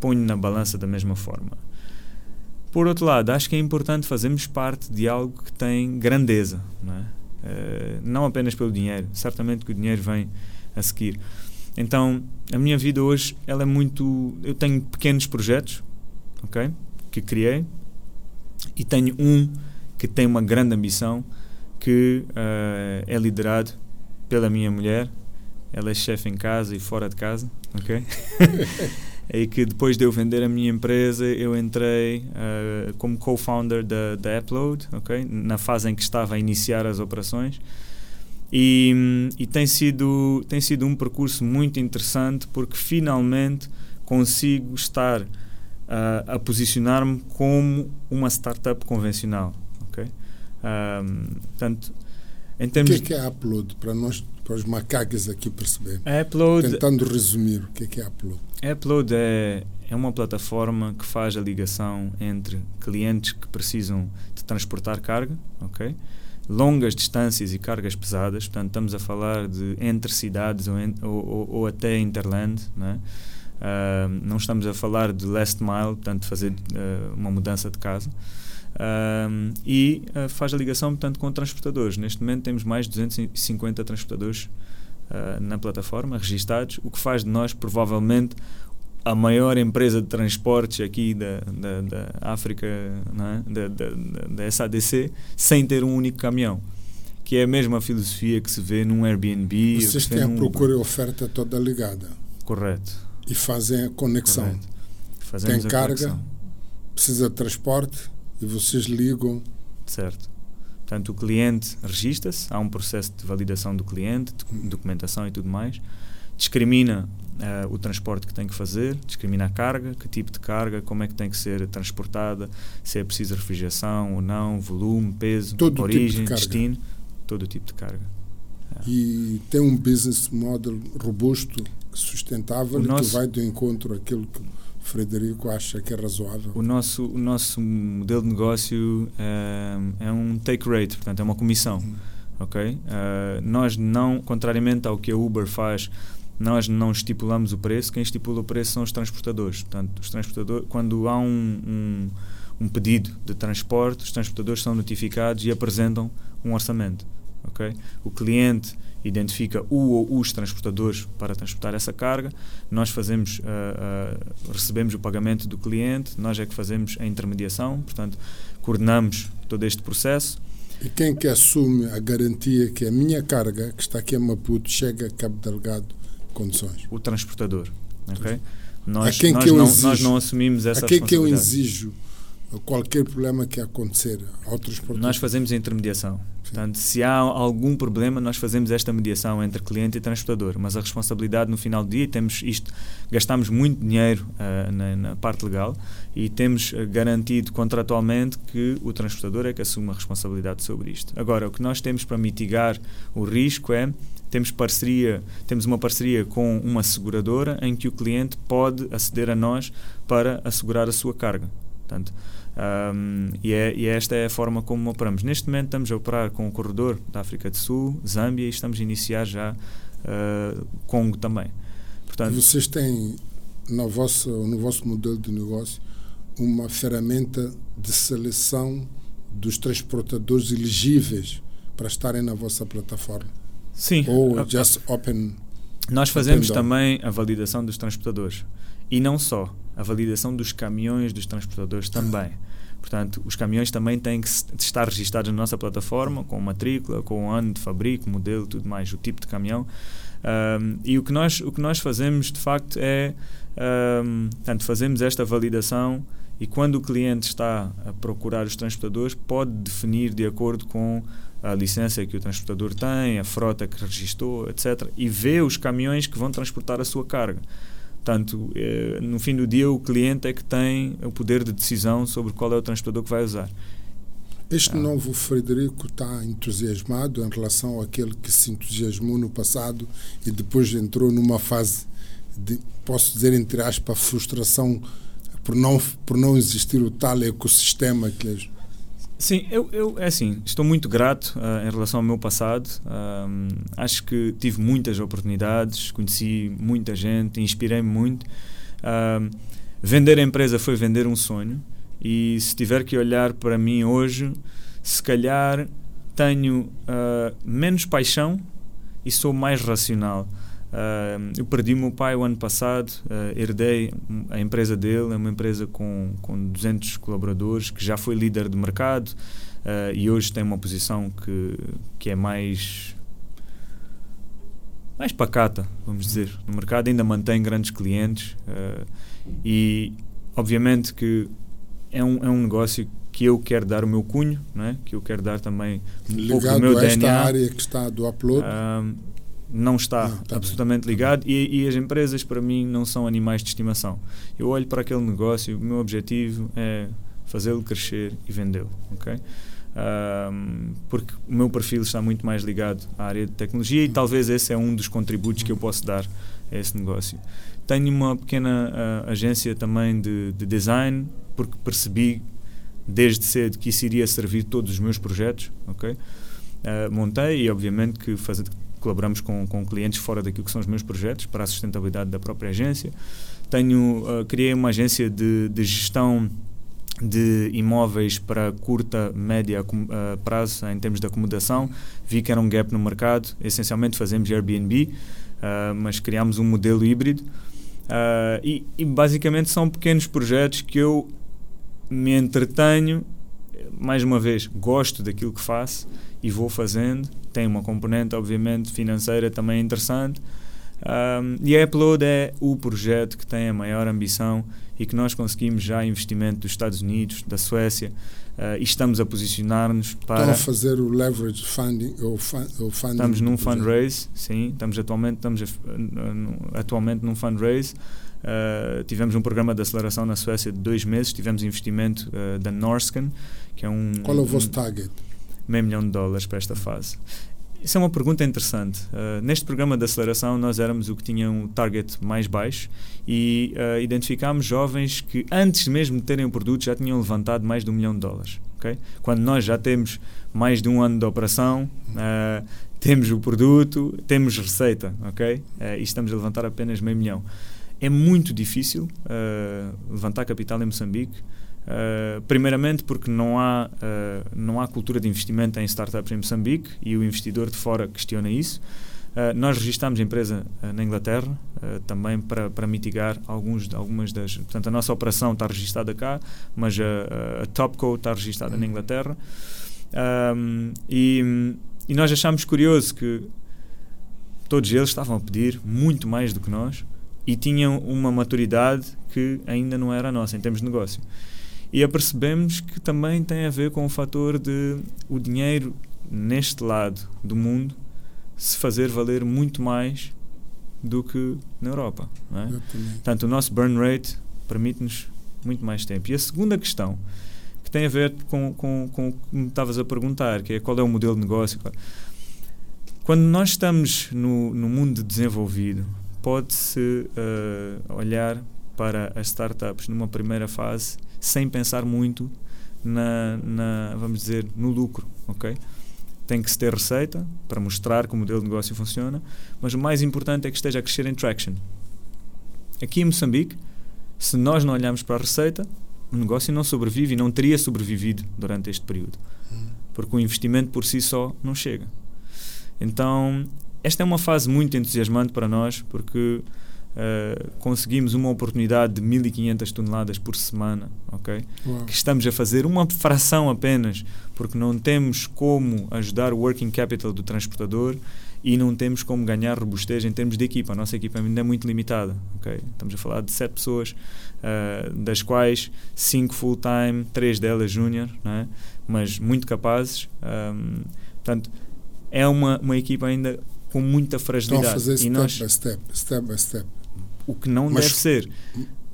Speaker 3: ponho na balança da mesma forma. Por outro lado, acho que é importante fazermos parte de algo que tem grandeza, não é? Eh, não apenas pelo dinheiro, certamente que o dinheiro vem a seguir. Então, a minha vida hoje, ela é muito. Eu tenho pequenos projetos, ok? Que criei, e tenho um que tem uma grande ambição, que eh, é liderado pela minha mulher. Ela é chefe em casa e fora de casa, ok? e que depois de eu vender a minha empresa, eu entrei eh, como co-founder da, da Upload, ok? Na fase em que estava a iniciar as operações. E, e tem, sido, tem sido um percurso muito interessante porque finalmente consigo estar ah, a posicionar-me como uma startup convencional. ok? Ahm, portanto, em
Speaker 2: O
Speaker 3: termos
Speaker 2: que é que é upload? Para nós, para os macacos aqui perceberem.
Speaker 3: de Upload,
Speaker 2: Tentando resumir, o que é que é upload?
Speaker 3: Upload é, é uma plataforma que faz a ligação entre clientes que precisam de transportar carga, ok? longas distâncias e cargas pesadas, portanto estamos a falar de entre cidades ou, en- ou, ou- ou até interland, não, é? Ah, não estamos a falar de last mile, portanto fazer ah, uma mudança de casa. Ah, e ah, faz a ligação portanto com transportadores. Neste momento temos mais de 250 transportadores ah, na plataforma registados, o que faz de nós provavelmente a maior empresa de transportes aqui da, da, da África, é? da, da, da- SADC, sem ter um único caminhão. Que é a mesma filosofia que se vê num Airbnb.
Speaker 2: Vocês têm a procura e oferta toda ligada.
Speaker 3: Correto.
Speaker 2: e fazem a conexão. Tem carga?
Speaker 3: conexão.
Speaker 2: Precisa de transporte e vocês ligam.
Speaker 3: Certo. Portanto, o cliente registra-se, há um processo de validação do cliente, de documentação e tudo mais, discrimina eh, o transporte que tem que fazer, discrimina a carga, que tipo de carga, como é que tem que ser transportada, se é preciso refrigeração ou não, volume, peso,
Speaker 2: Todo tipo de
Speaker 3: origem, destino, todo o tipo de carga.
Speaker 2: E tem um business model robusto, sustentável
Speaker 3: nosso-
Speaker 2: que vai do encontro àquilo que Frederico acha que é razoável.
Speaker 3: O nosso, o nosso modelo de negócio eh, é um take rate, portanto é uma comissão. ok? Eh, nós não, contrariamente ao que a Uber faz, nós não estipulamos o preço. Quem estipula o preço são os transportadores. Portanto, os transportadores, quando há um, um, um pedido de transporte, os transportadores são notificados e apresentam um orçamento. ok? O cliente identifica o ou os transportadores para transportar essa carga, nós fazemos, uh, uh, recebemos o pagamento do cliente, nós é que fazemos a intermediação, portanto, coordenamos todo este processo.
Speaker 2: E quem que assume a garantia que a minha carga, que está aqui em Maputo, chega a Cabo Delgado condições?
Speaker 3: O transportador, ok? Nós,
Speaker 2: a quem
Speaker 3: nós,
Speaker 2: que eu
Speaker 3: não, nós não assumimos essa
Speaker 2: a quem que eu exijo qualquer problema que acontecer ao transportador?
Speaker 3: Nós fazemos a intermediação. Portanto, se há algum problema, nós fazemos esta mediação entre cliente e transportador. Mas a responsabilidade no final do dia, temos isto, gastamos muito dinheiro uh, na, na, parte legal e temos uh, garantido contratualmente que o transportador é que assume a responsabilidade sobre isto. Agora, o que nós temos para mitigar o risco é temos parceria, temos uma parceria com uma seguradora em que o cliente pode aceder a nós para assegurar a sua carga. Portanto, um, e, é, e, esta é a forma como operamos. Neste momento estamos a operar com o corredor da África do Sul, Zâmbia e estamos a iniciar já uh, Congo também.
Speaker 2: Portanto, Vocês têm no vosso, no vosso modelo de negócio uma ferramenta de seleção dos transportadores elegíveis para estarem na vossa plataforma?
Speaker 3: Sim.
Speaker 2: Ou just open.
Speaker 3: Nós fazemos open também a validação dos transportadores. E não só, a validação dos caminhões dos transportadores também. Portanto, os caminhões também têm que estar registados na nossa plataforma, com matrícula, com o ano de fabrico, modelo, tudo mais, o tipo de caminhão. Um, e o que, nós, o que nós fazemos, de facto, é... Um, portanto, fazemos esta validação e quando o cliente está a procurar os transportadores, pode definir de acordo com a licença que o transportador tem, a frota que registrou, etc. E vê os caminhões que vão transportar a sua carga. Portanto, eh, no fim do dia, o cliente é que tem o poder de decisão sobre qual é o transportador que vai usar.
Speaker 2: Este ah. novo Frederico está entusiasmado em relação àquele que se entusiasmou no passado e depois entrou numa fase de, posso dizer, entre aspas, frustração por não, por não existir o tal ecossistema que eles
Speaker 3: Sim, eu, eu é assim, estou muito grato uh, em relação ao meu passado. Acho que tive muitas oportunidades, conheci muita gente, inspirei-me muito. Vender a empresa foi vender um sonho e se tiver que olhar para mim hoje, se calhar tenho uh, menos paixão e sou mais racional. Uh, eu perdi meu pai o ano passado, uh, herdei a empresa dele, é uma empresa com, com 200 colaboradores, que já foi líder de mercado uh, e hoje tem uma posição que, que é mais mais pacata, vamos dizer, no mercado ainda mantém grandes clientes e obviamente que é um, é um negócio que eu quero dar o meu cunho, não é? que eu quero dar também um
Speaker 2: Ligado
Speaker 3: pouco do meu
Speaker 2: a esta
Speaker 3: DNA.
Speaker 2: área que está do upload
Speaker 3: não está,
Speaker 2: Não,
Speaker 3: absolutamente
Speaker 2: bem,
Speaker 3: ligado e, e, as empresas para mim não são animais de estimação. Eu olho para aquele negócio, o meu objetivo é fazê-lo crescer e vendê-lo, ok? Um, porque o meu perfil está muito mais ligado à área de tecnologia e talvez esse é um dos contributos que eu posso dar a esse negócio. Tenho uma pequena uh, agência também de, de design porque percebi desde cedo que isso iria servir todos os meus projetos, ok? Uh, montei e obviamente que fazer colaboramos com, com clientes fora daquilo que são os meus projetos para a sustentabilidade da própria agência. Tenho, uh, criei uma agência de, de gestão de imóveis para curta, média uh, prazo em termos de acomodação. Vi que era um gap no mercado. Essencialmente fazemos Airbnb, uh, mas criámos um modelo híbrido. Uh, e, e, basicamente são pequenos projetos que eu me entretenho. Mais uma vez, gosto daquilo que faço e vou fazendo. Tem uma componente, obviamente, financeira também interessante. Um, e a Upload é o projeto que tem a maior ambição e que nós conseguimos já investimento dos Estados Unidos, da Suécia, uh, e estamos a posicionar-nos para.
Speaker 2: Estão a fazer o leverage funding, ou, funding
Speaker 3: Estamos num fundraise, sim, estamos atualmente, estamos a, atualmente num fundraise. Uh, tivemos um programa de aceleração na Suécia de dois meses, tivemos investimento uh, da Norscan, que é um.
Speaker 2: Qual é o vosso
Speaker 3: um,
Speaker 2: target?
Speaker 3: Meio milhão de dólares para esta fase. Isso é uma pergunta interessante. Uh, neste programa de aceleração, nós éramos o que tinha um target mais baixo e uh, identificámos jovens que, antes mesmo de terem o produto, já tinham levantado mais de um milhão de dólares. Okay? Quando nós já temos mais de um ano de operação, uh, temos o produto, temos receita, ok? e estamos a levantar apenas meio milhão. É muito difícil levantar capital em Moçambique Uh, primeiramente porque não há, uh, não há cultura de investimento em startups em Moçambique e o investidor de fora questiona isso. Uh, nós registramos a empresa na Inglaterra também para, para mitigar alguns, algumas das. Portanto, a nossa operação está registrada cá, mas a, a Topco está registrada na Inglaterra. Um, e, e nós achamos curioso que todos eles estavam a pedir muito mais do que nós e tinham uma maturidade que ainda não era a nossa em termos de negócio. E apercebemos que também tem a ver com o fator de o dinheiro neste lado do mundo se fazer valer muito mais do que na Europa. Não é? Portanto, o nosso burn rate permite-nos muito mais tempo. E a segunda questão, que tem a ver com, com, com o que me estavas a perguntar, que é qual é o modelo de negócio. Quando nós estamos no, no mundo desenvolvido, pode-se uh, olhar para as startups numa primeira fase sem pensar muito na, na, vamos dizer, no lucro, ok? Tem que se ter receita para mostrar que o modelo de negócio funciona, mas o mais importante é que esteja a crescer em traction. Aqui em Moçambique, se nós não olharmos para a receita, o negócio não sobrevive e não teria sobrevivido durante este período, porque o investimento por si só não chega. Então, esta é uma fase muito entusiasmante para nós, porque Uh, conseguimos uma oportunidade de 1500 toneladas por semana, ok? Uau. Que estamos a fazer uma fração apenas, porque não temos como ajudar o working capital do transportador e não temos como ganhar robustez em termos de equipa. A nossa equipa ainda é muito limitada, ok? Estamos a falar de sete pessoas, uh, das quais cinco full-time, três delas júnior, é? mas muito capazes. Um, portanto, é uma, uma equipa ainda com muita fragilidade.
Speaker 2: Estão a fazer
Speaker 3: e
Speaker 2: step
Speaker 3: nós,
Speaker 2: by step, step by step
Speaker 3: o que não mas, deve ser.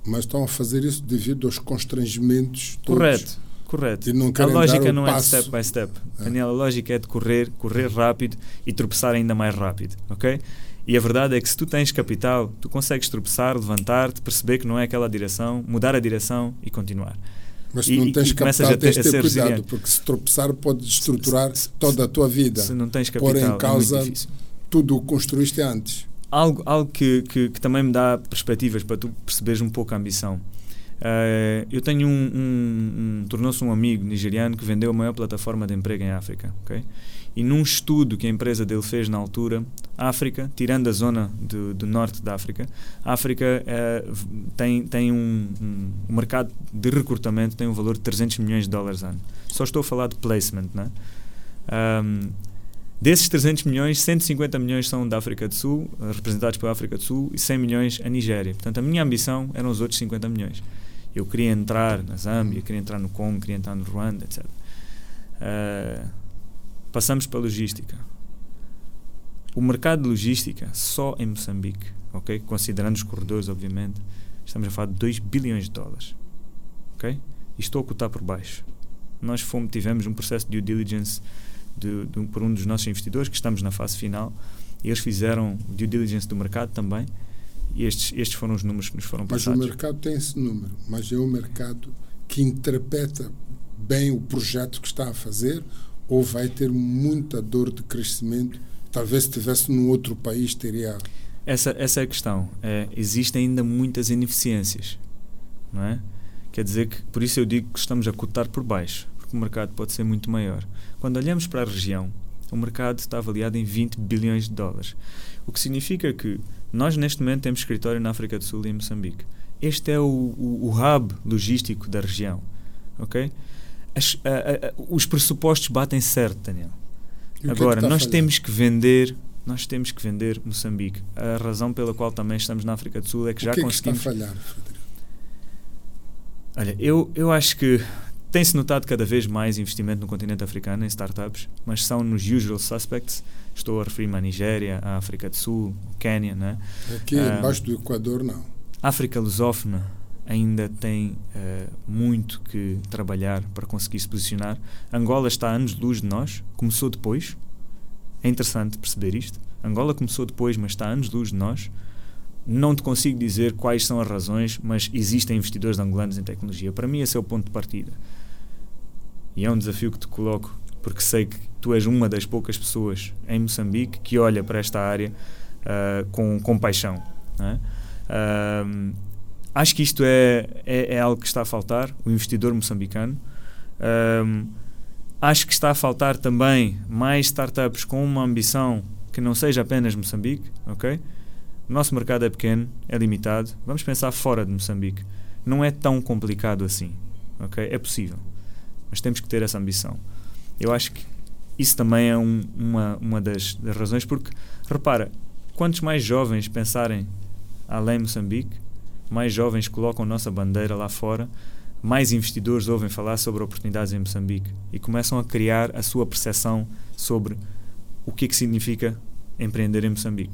Speaker 2: Mas estão a fazer isso devido aos constrangimentos todos.
Speaker 3: Correto, correto. a lógica não passo. é de step by step. É. Daniel, a lógica é de correr, correr rápido e tropeçar ainda mais rápido, ok? E a verdade é que se tu tens capital, tu consegues tropeçar, levantar-te, perceber que não é aquela direção, mudar a direção e continuar.
Speaker 2: Mas se não tens e, capital, a ter, tens de ter cuidado, resiliente. porque se tropeçar pode estruturar se, toda a tua vida.
Speaker 3: Se não tens capital,
Speaker 2: pôr em
Speaker 3: é
Speaker 2: causa é tudo o que construíste antes
Speaker 3: algo, algo que, que, que, também me dá perspectivas para tu perceberes um pouco a ambição. Uh, eu tenho um, um, um tornou-se um amigo nigeriano que vendeu a maior plataforma de emprego em África, ok? E num estudo que a empresa dele fez na altura, África, tirando a zona do, do norte da África, África uh, tem, tem um, um, mercado de recrutamento tem um valor de 300 milhões de dólares ano. Só estou a falar de placement, né? Um, Desses 300 milhões, 150 milhões são da África do Sul, eh, representados pela África do Sul, e 100 milhões a Nigéria. Portanto, a minha ambição eram os outros 50 milhões. Eu queria entrar na Zâmbia, queria entrar no Congo, queria entrar no Ruanda, etc. Uh, eh, passamos para a logística. O mercado de logística, só em Moçambique, okay? considerando os corredores, obviamente, estamos a falar de 2 bilhões de dólares. Okay? E estou a cotar por baixo. Nós fomos, tivemos um processo de due diligence de, de, por um dos nossos investidores, que estamos na fase final. Eles fizeram due diligence do mercado também. E estes, estes foram os números que nos foram passados.
Speaker 2: Mas o mercado tem esse número, mas é o mercado que interpreta bem o projeto que está a fazer ou vai ter muita dor de crescimento? Talvez se estivesse num outro país teria.
Speaker 3: Essa, essa é a questão. É, existem ainda muitas ineficiências, não é? Quer dizer que, por isso eu digo que estamos a cotar por baixo o mercado pode ser muito maior. Quando olhamos para a região, o mercado está avaliado em 20 bilhões de dólares. O que significa que nós, neste momento, temos escritório na África do Sul e em Moçambique. Este é o, o, o hub logístico da região. Ok? As, a, a, os pressupostos batem certo, Daniel. É Agora, é nós temos que vender nós temos que vender Moçambique. A razão pela qual também estamos na África do Sul é que
Speaker 2: o
Speaker 3: já
Speaker 2: que
Speaker 3: conseguimos.
Speaker 2: É que está a falhar, Frederico?
Speaker 3: Olha, eu, eu acho que tem-se notado cada vez mais investimento no continente africano em startups, mas são nos usual suspects. Estou a referir-me à Nigéria, à África do Sul, Quênia. Né?
Speaker 2: Aqui uh, embaixo do Equador, não.
Speaker 3: África lusófona ainda tem uh, muito que trabalhar para conseguir se posicionar. Angola está a anos-luz de nós, começou depois. É interessante perceber isto. Angola começou depois, mas está a anos-luz de nós. Não te consigo dizer quais são as razões, mas existem investidores angolanos em tecnologia. Para mim, esse é o ponto de partida. E é um desafio que te coloco, porque sei que tu és uma das poucas pessoas em Moçambique que olha para esta área uh, com, com paixão. É? Uh, acho que isto é, é, é, algo que está a faltar, o investidor moçambicano. Um, acho que está a faltar também mais startups com uma ambição que não seja apenas Moçambique, ok? O nosso mercado é pequeno, é limitado. Vamos pensar fora de Moçambique. Não é tão complicado assim, ok? É possível, mas temos que ter essa ambição. Eu acho que isso também é um, uma, uma das, das razões, porque, repara, quantos mais jovens pensarem além Moçambique, mais jovens colocam nossa bandeira lá fora, mais investidores ouvem falar sobre oportunidades em Moçambique e começam a criar a sua percepção sobre o que, é que significa empreender em Moçambique.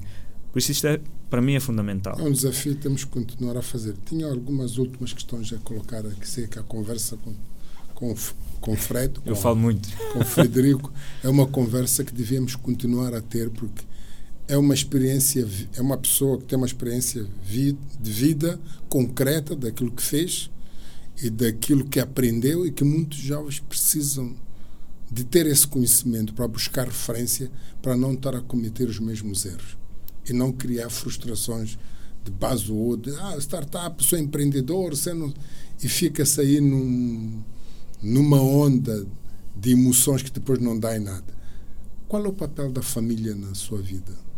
Speaker 3: Por isso, isto é, para mim é fundamental.
Speaker 2: É um desafio temos que continuar a fazer. Tinha algumas últimas questões a colocar aqui, sei que a conversa com, com, Fred, com,
Speaker 3: Eu falo muito.
Speaker 2: com Frederico, é uma conversa que devemos continuar a ter, porque é uma experiência, é uma pessoa que tem uma experiência de vida concreta daquilo que fez e daquilo que aprendeu e que muitos jovens precisam de ter esse conhecimento para buscar referência para não estar a cometer os mesmos erros e não criar frustrações de base ou de ah, startup, sou empreendedor, sendo, e fica-se aí num, numa onda de emoções que depois não dá em nada. Qual é o papel da família na sua vida?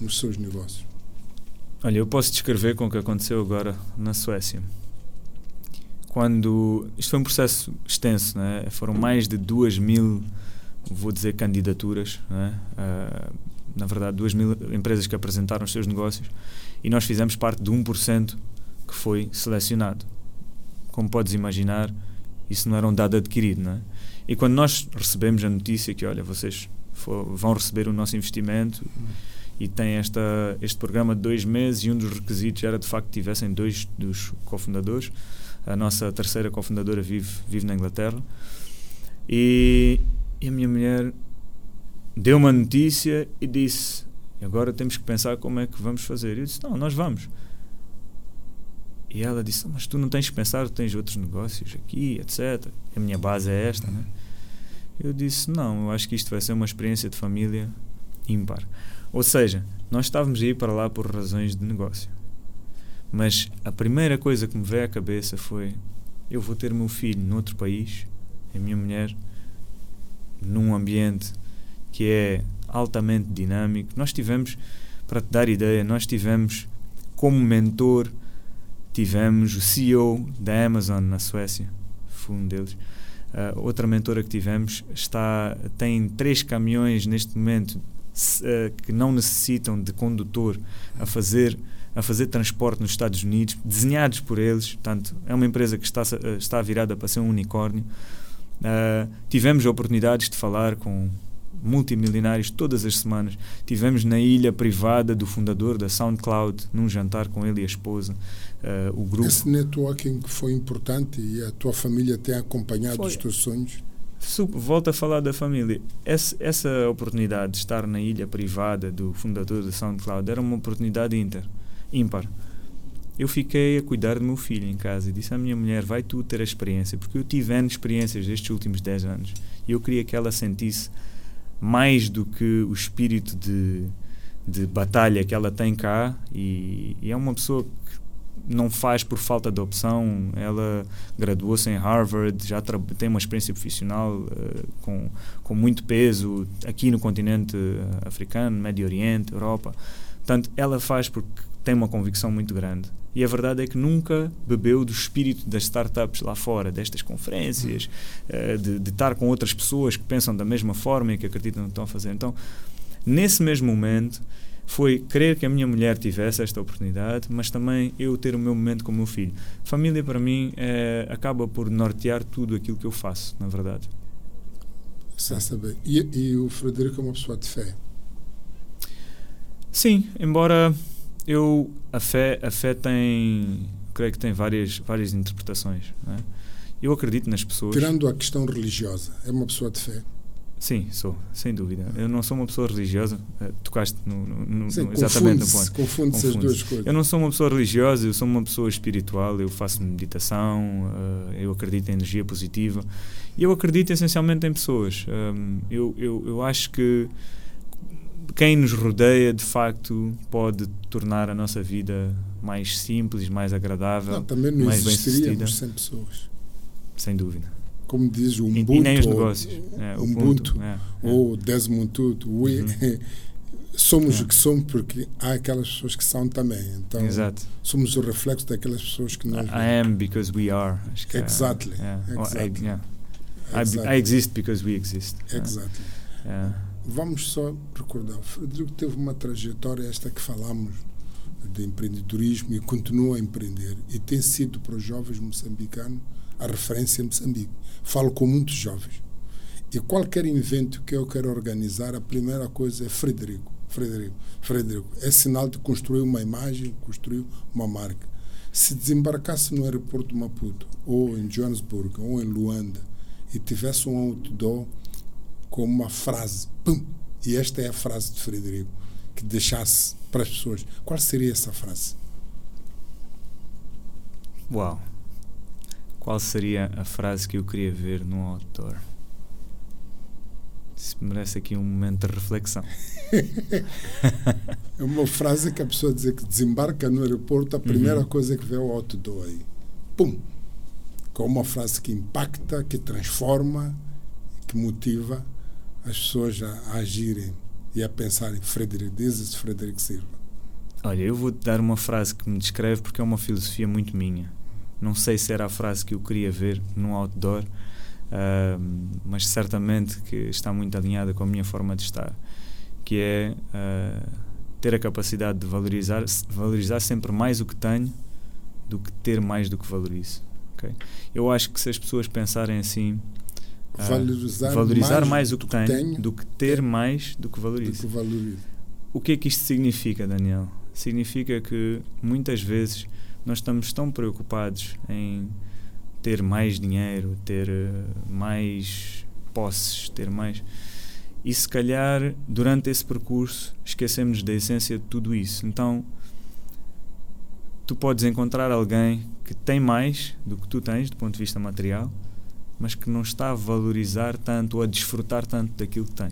Speaker 2: nos seus negócios?
Speaker 3: Olha, eu posso descrever com o que aconteceu agora na Suécia. Quando. Isto foi um processo extenso, né? foram mais de duas mil, vou dizer, candidaturas, né? Uh, na verdade, duas mil empresas que apresentaram os seus negócios e nós fizemos parte de 1% que foi selecionado. Como podes imaginar, isso não era um dado adquirido, não é? E quando nós recebemos a notícia que, olha, vocês for, vão receber o nosso investimento e tem esta, este programa de dois meses e um dos requisitos era de facto que tivessem dois dos cofundadores. A nossa terceira cofundadora vive, vive na Inglaterra. E, e a minha mulher deu uma notícia e disse: Agora temos que pensar como é que vamos fazer. Eu disse: Não, nós vamos. E ela disse: Mas tu não tens que pensar, tens outros negócios aqui, etc. A minha base é esta, né? Eu disse: Não, eu acho que isto vai ser uma experiência de família ímpar. Ou seja, nós estávamos a ir para lá por razões de negócio. Mas a primeira coisa que me veio à cabeça foi: eu vou ter meu filho noutro país, a minha mulher, num ambiente que é altamente dinâmico. Nós tivemos, para te dar ideia, nós tivemos como mentor, tivemos o CEO da Amazon na Suécia, foi um deles. Uh, outra mentora que tivemos está tem três caminhões neste momento uh, que não necessitam de condutor a fazer a fazer transporte nos Estados Unidos, desenhados por eles. Portanto, é uma empresa que está, uh, está virada para ser um unicórnio. Uh, tivemos oportunidades de falar com multimilionários todas as semanas. Tivemos na ilha privada do fundador da SoundCloud, num jantar com ele e a esposa. Uh, o grupo.
Speaker 2: Esse networking foi importante e a tua família tem acompanhado foi. os teus sonhos?
Speaker 3: Volto a falar da família. Essa, essa oportunidade de estar na ilha privada do fundador da SoundCloud era uma oportunidade inter, ímpar. Eu fiquei a cuidar do meu filho em casa e disse à minha mulher: Vai tu ter a experiência, porque eu tive N experiências estes últimos 10 anos e eu queria que ela sentisse mais do que o espírito de, de batalha que ela tem cá. E, e é uma pessoa que não faz por falta de opção. Ela graduou-se em Harvard, já tem uma experiência profissional uh, com, com muito peso aqui no continente uh, africano, Médio Oriente, Europa. Portanto, ela faz porque tem uma convicção muito grande. E a verdade é que nunca bebeu do espírito das startups lá fora, destas conferências, uh, de, de estar com outras pessoas que pensam da mesma forma e que acreditam que estão a fazer. Então, nesse mesmo momento, foi querer que a minha mulher tivesse esta oportunidade, mas também eu ter o meu momento com o meu filho. Família, para mim, é, acaba por nortear tudo aquilo que eu faço, na verdade.
Speaker 2: Está saber. E, e o Frederico é uma pessoa de fé?
Speaker 3: Sim, embora eu a fé a fé tem creio que tem várias várias interpretações é? eu acredito nas pessoas
Speaker 2: tirando a questão religiosa é uma pessoa de fé
Speaker 3: Sim, sou, sem dúvida. Eu não sou uma pessoa religiosa, uh, tocaste no, no, Sim, no exatamente no ponto.
Speaker 2: Confunde-se as duas coisas.
Speaker 3: Eu não sou uma pessoa religiosa, eu sou uma pessoa espiritual, eu faço meditação, uh, eu acredito em energia positiva e eu acredito essencialmente em pessoas. Um, eu, eu, eu acho que quem nos rodeia de facto pode tornar a nossa vida mais simples, mais agradável,
Speaker 2: Não, também não
Speaker 3: mais bem sucedida.
Speaker 2: existiríamos sem pessoas.
Speaker 3: Sem dúvida.
Speaker 2: Como diz o
Speaker 3: E,
Speaker 2: Ubuntu,
Speaker 3: e nem os
Speaker 2: ou-
Speaker 3: negócios. É, o
Speaker 2: Ubuntu,
Speaker 3: ponto, é, é.
Speaker 2: ou Desmond Tutu, we-
Speaker 3: Uhum.
Speaker 2: somos
Speaker 3: É.
Speaker 2: o que somos porque há aquelas pessoas que são também. Então,
Speaker 3: Exato.
Speaker 2: somos o reflexo daquelas pessoas que nós
Speaker 3: I am because we are. Acho que é-
Speaker 2: Exactly.
Speaker 3: é. Or I- yeah. I,
Speaker 2: Exactly.
Speaker 3: I exist because we exist. É.
Speaker 2: Exactly.
Speaker 3: É.
Speaker 2: Vamos só recordar, o Frederico teve uma trajetória, esta que falamos, de empreendedorismo e continua a empreender. E tem sido para os jovens moçambicanos a referência em Moçambique. Falo com muitos jovens. E qualquer evento que eu quero organizar, a primeira coisa é Frederico. Frederico, Frederico. É sinal de construir uma imagem, construir uma marca. Se desembarcasse no aeroporto de Maputo, ou em Johannesburgo, ou em Luanda, e tivesse um outdoor com uma frase, pum, e esta é a frase de Frederico, que deixasse para as pessoas, qual seria essa frase?
Speaker 3: Uau. Qual seria a frase que eu queria ver no outdoor? Isso merece aqui um momento de reflexão.
Speaker 2: É uma frase que a pessoa dizer que desembarca no aeroporto, a primeira
Speaker 3: Uhum.
Speaker 2: coisa que vê é o outdoor aí. Pum! Com uma frase que impacta, que transforma, que motiva as pessoas a, a agirem e a pensarem, Frederico, dizes Frederico Silva.
Speaker 3: Olha, eu vou-te dar uma frase que me descreve porque é uma filosofia muito minha. Não sei se era a frase que eu queria ver num outdoor, ahm, mas certamente que está muito alinhada com a minha forma de estar, que é ah, ter a capacidade de valorizar, valorizar sempre mais o que tenho do que ter mais do que valorizo. ok? Eu acho que se as pessoas pensarem assim, ah,
Speaker 2: Valorizar,
Speaker 3: valorizar mais,
Speaker 2: do
Speaker 3: o que tenho,
Speaker 2: tenho
Speaker 3: do que ter mais do que
Speaker 2: do
Speaker 3: valorizo.
Speaker 2: que valorizo.
Speaker 3: O que é que isto significa, Daniel? Significa que muitas vezes nós estamos tão preocupados em ter mais dinheiro, ter eh, mais posses, ter mais. E se calhar, durante esse percurso, esquecemos da essência de tudo isso. Então, tu podes encontrar alguém que tem mais do que tu tens, do ponto de vista material, mas que não está a valorizar tanto ou a desfrutar tanto daquilo que tem.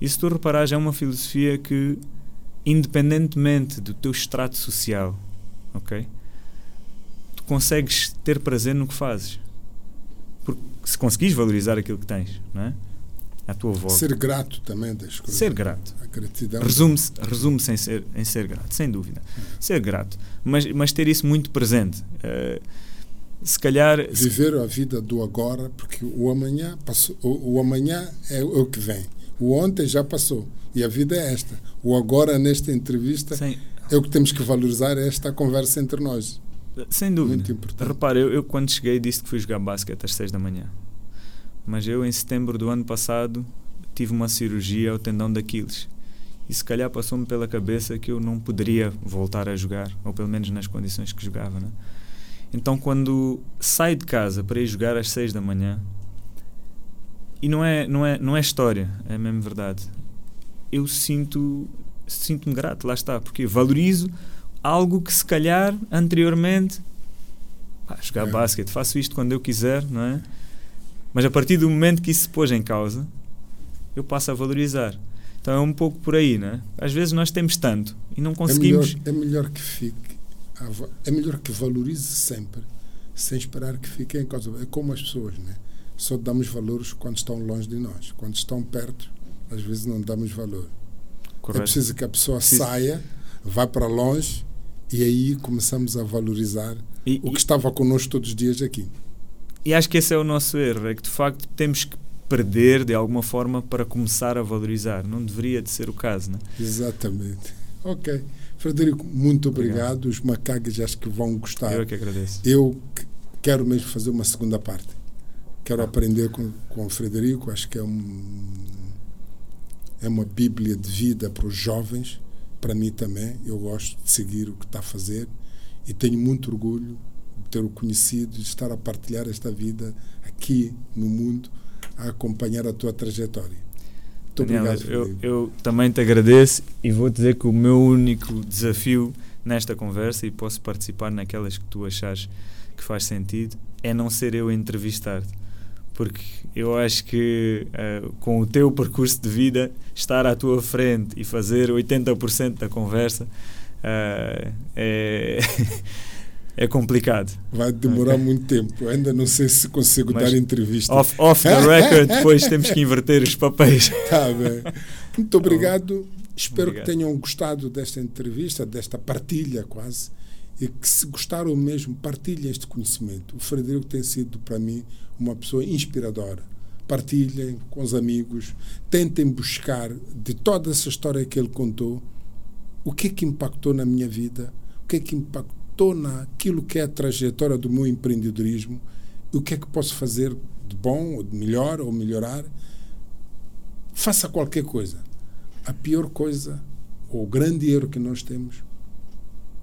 Speaker 3: E se tu reparares, é uma filosofia que, independentemente do teu extrato social, ok? Consegues ter prazer no que fazes. Porque se conseguires valorizar aquilo que tens, não é? À tua volta.
Speaker 2: Ser grato também das coisas.
Speaker 3: Ser grato.
Speaker 2: A gratidão.
Speaker 3: Resume-se resume em, ser, em ser grato, sem dúvida. Ser grato. Mas, mas ter isso muito presente. Eh, se calhar.
Speaker 2: Viver a vida do agora, porque o amanhã passou, o, o amanhã é o que vem. O ontem já passou e a vida é esta. O agora nesta entrevista é o que temos que valorizar é esta conversa entre nós.
Speaker 3: Sem dúvida.
Speaker 2: Muito importante.
Speaker 3: Repara, eu, eu quando cheguei disse que fui jogar basquete às 6 da manhã. Mas eu, em setembro do ano passado, tive uma cirurgia ao tendão de Aquiles. E se calhar passou-me pela cabeça que eu não poderia voltar a jogar, ou pelo menos nas condições que jogava. Né? Então, quando saio de casa para ir jogar às 6 da manhã, e não é, não é, não é história, é mesmo verdade, eu sinto sinto-me grato, lá está, porque valorizo algo que se calhar anteriormente pá, jogar
Speaker 2: É.
Speaker 3: basquete, faço isto quando eu quiser, não é? Mas a partir do momento que isso se pôs em causa, eu passo a valorizar. Então é um pouco por aí, não é? Às vezes nós temos tanto e não conseguimos.
Speaker 2: É melhor, é melhor que fique. É melhor que valorize sempre, sem esperar que fique em causa. É como as pessoas, né? Só damos valores quando estão longe de nós. Quando estão perto, às vezes não damos valor. É
Speaker 3: Correto.
Speaker 2: preciso que a pessoa
Speaker 3: Preciso-
Speaker 2: saia, vá para longe e aí começamos a valorizar
Speaker 3: E,
Speaker 2: o que
Speaker 3: e-
Speaker 2: estava connosco todos os dias aqui.
Speaker 3: e acho que esse é o nosso erro, é que de facto temos que perder de alguma forma para começar a valorizar. Não deveria de ser o caso, não é?
Speaker 2: Exatamente. Ok. Frederico, muito
Speaker 3: Obrigado.
Speaker 2: obrigado. Os macacos acho que vão gostar.
Speaker 3: Eu é que agradeço.
Speaker 2: Eu que- quero mesmo fazer uma segunda parte. Quero aprender com, com o Frederico. Acho que é, um, é uma bíblia de vida para os jovens. Para mim também. Eu gosto de seguir o que está a fazer. E tenho muito orgulho de ter o conhecido, de estar a partilhar esta vida aqui no mundo, a acompanhar a tua trajetória. Muito
Speaker 3: Daniel,
Speaker 2: obrigado,
Speaker 3: eu, eu também te agradeço e vou dizer que o meu único desafio nesta conversa, e posso participar naquelas que tu achares que faz sentido, é não ser eu a entrevistar-te. Porque eu acho que uh, com o teu percurso de vida, estar à tua frente e fazer 80% da conversa uh, é. é complicado.
Speaker 2: Vai demorar muito tempo. ainda não sei se consigo Mas dar entrevista.
Speaker 3: Off, off the record, depois temos que inverter os papéis.
Speaker 2: Tá bem. Muito obrigado. Espero obrigado. que tenham gostado desta entrevista, desta partilha quase. E que se gostaram mesmo, partilhem este conhecimento. O Frederico tem sido para mim uma pessoa inspiradora. Partilhem com os amigos, tentem buscar de toda essa história que ele contou, o que é que impactou na minha vida, o que é que impactou naquilo que é a trajetória do meu empreendedorismo, o que é que posso fazer de bom, ou de melhor, ou melhorar. Faça qualquer coisa. A pior coisa, ou o grande erro que nós temos,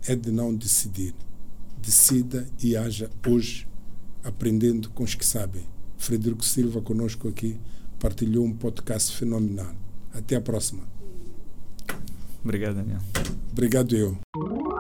Speaker 2: é de não decidir. Decida e haja hoje aprendendo com os que sabem. Frederico Silva conosco aqui partilhou um podcast fenomenal. Até a próxima.
Speaker 3: Obrigado, Daniel.
Speaker 2: Obrigado eu.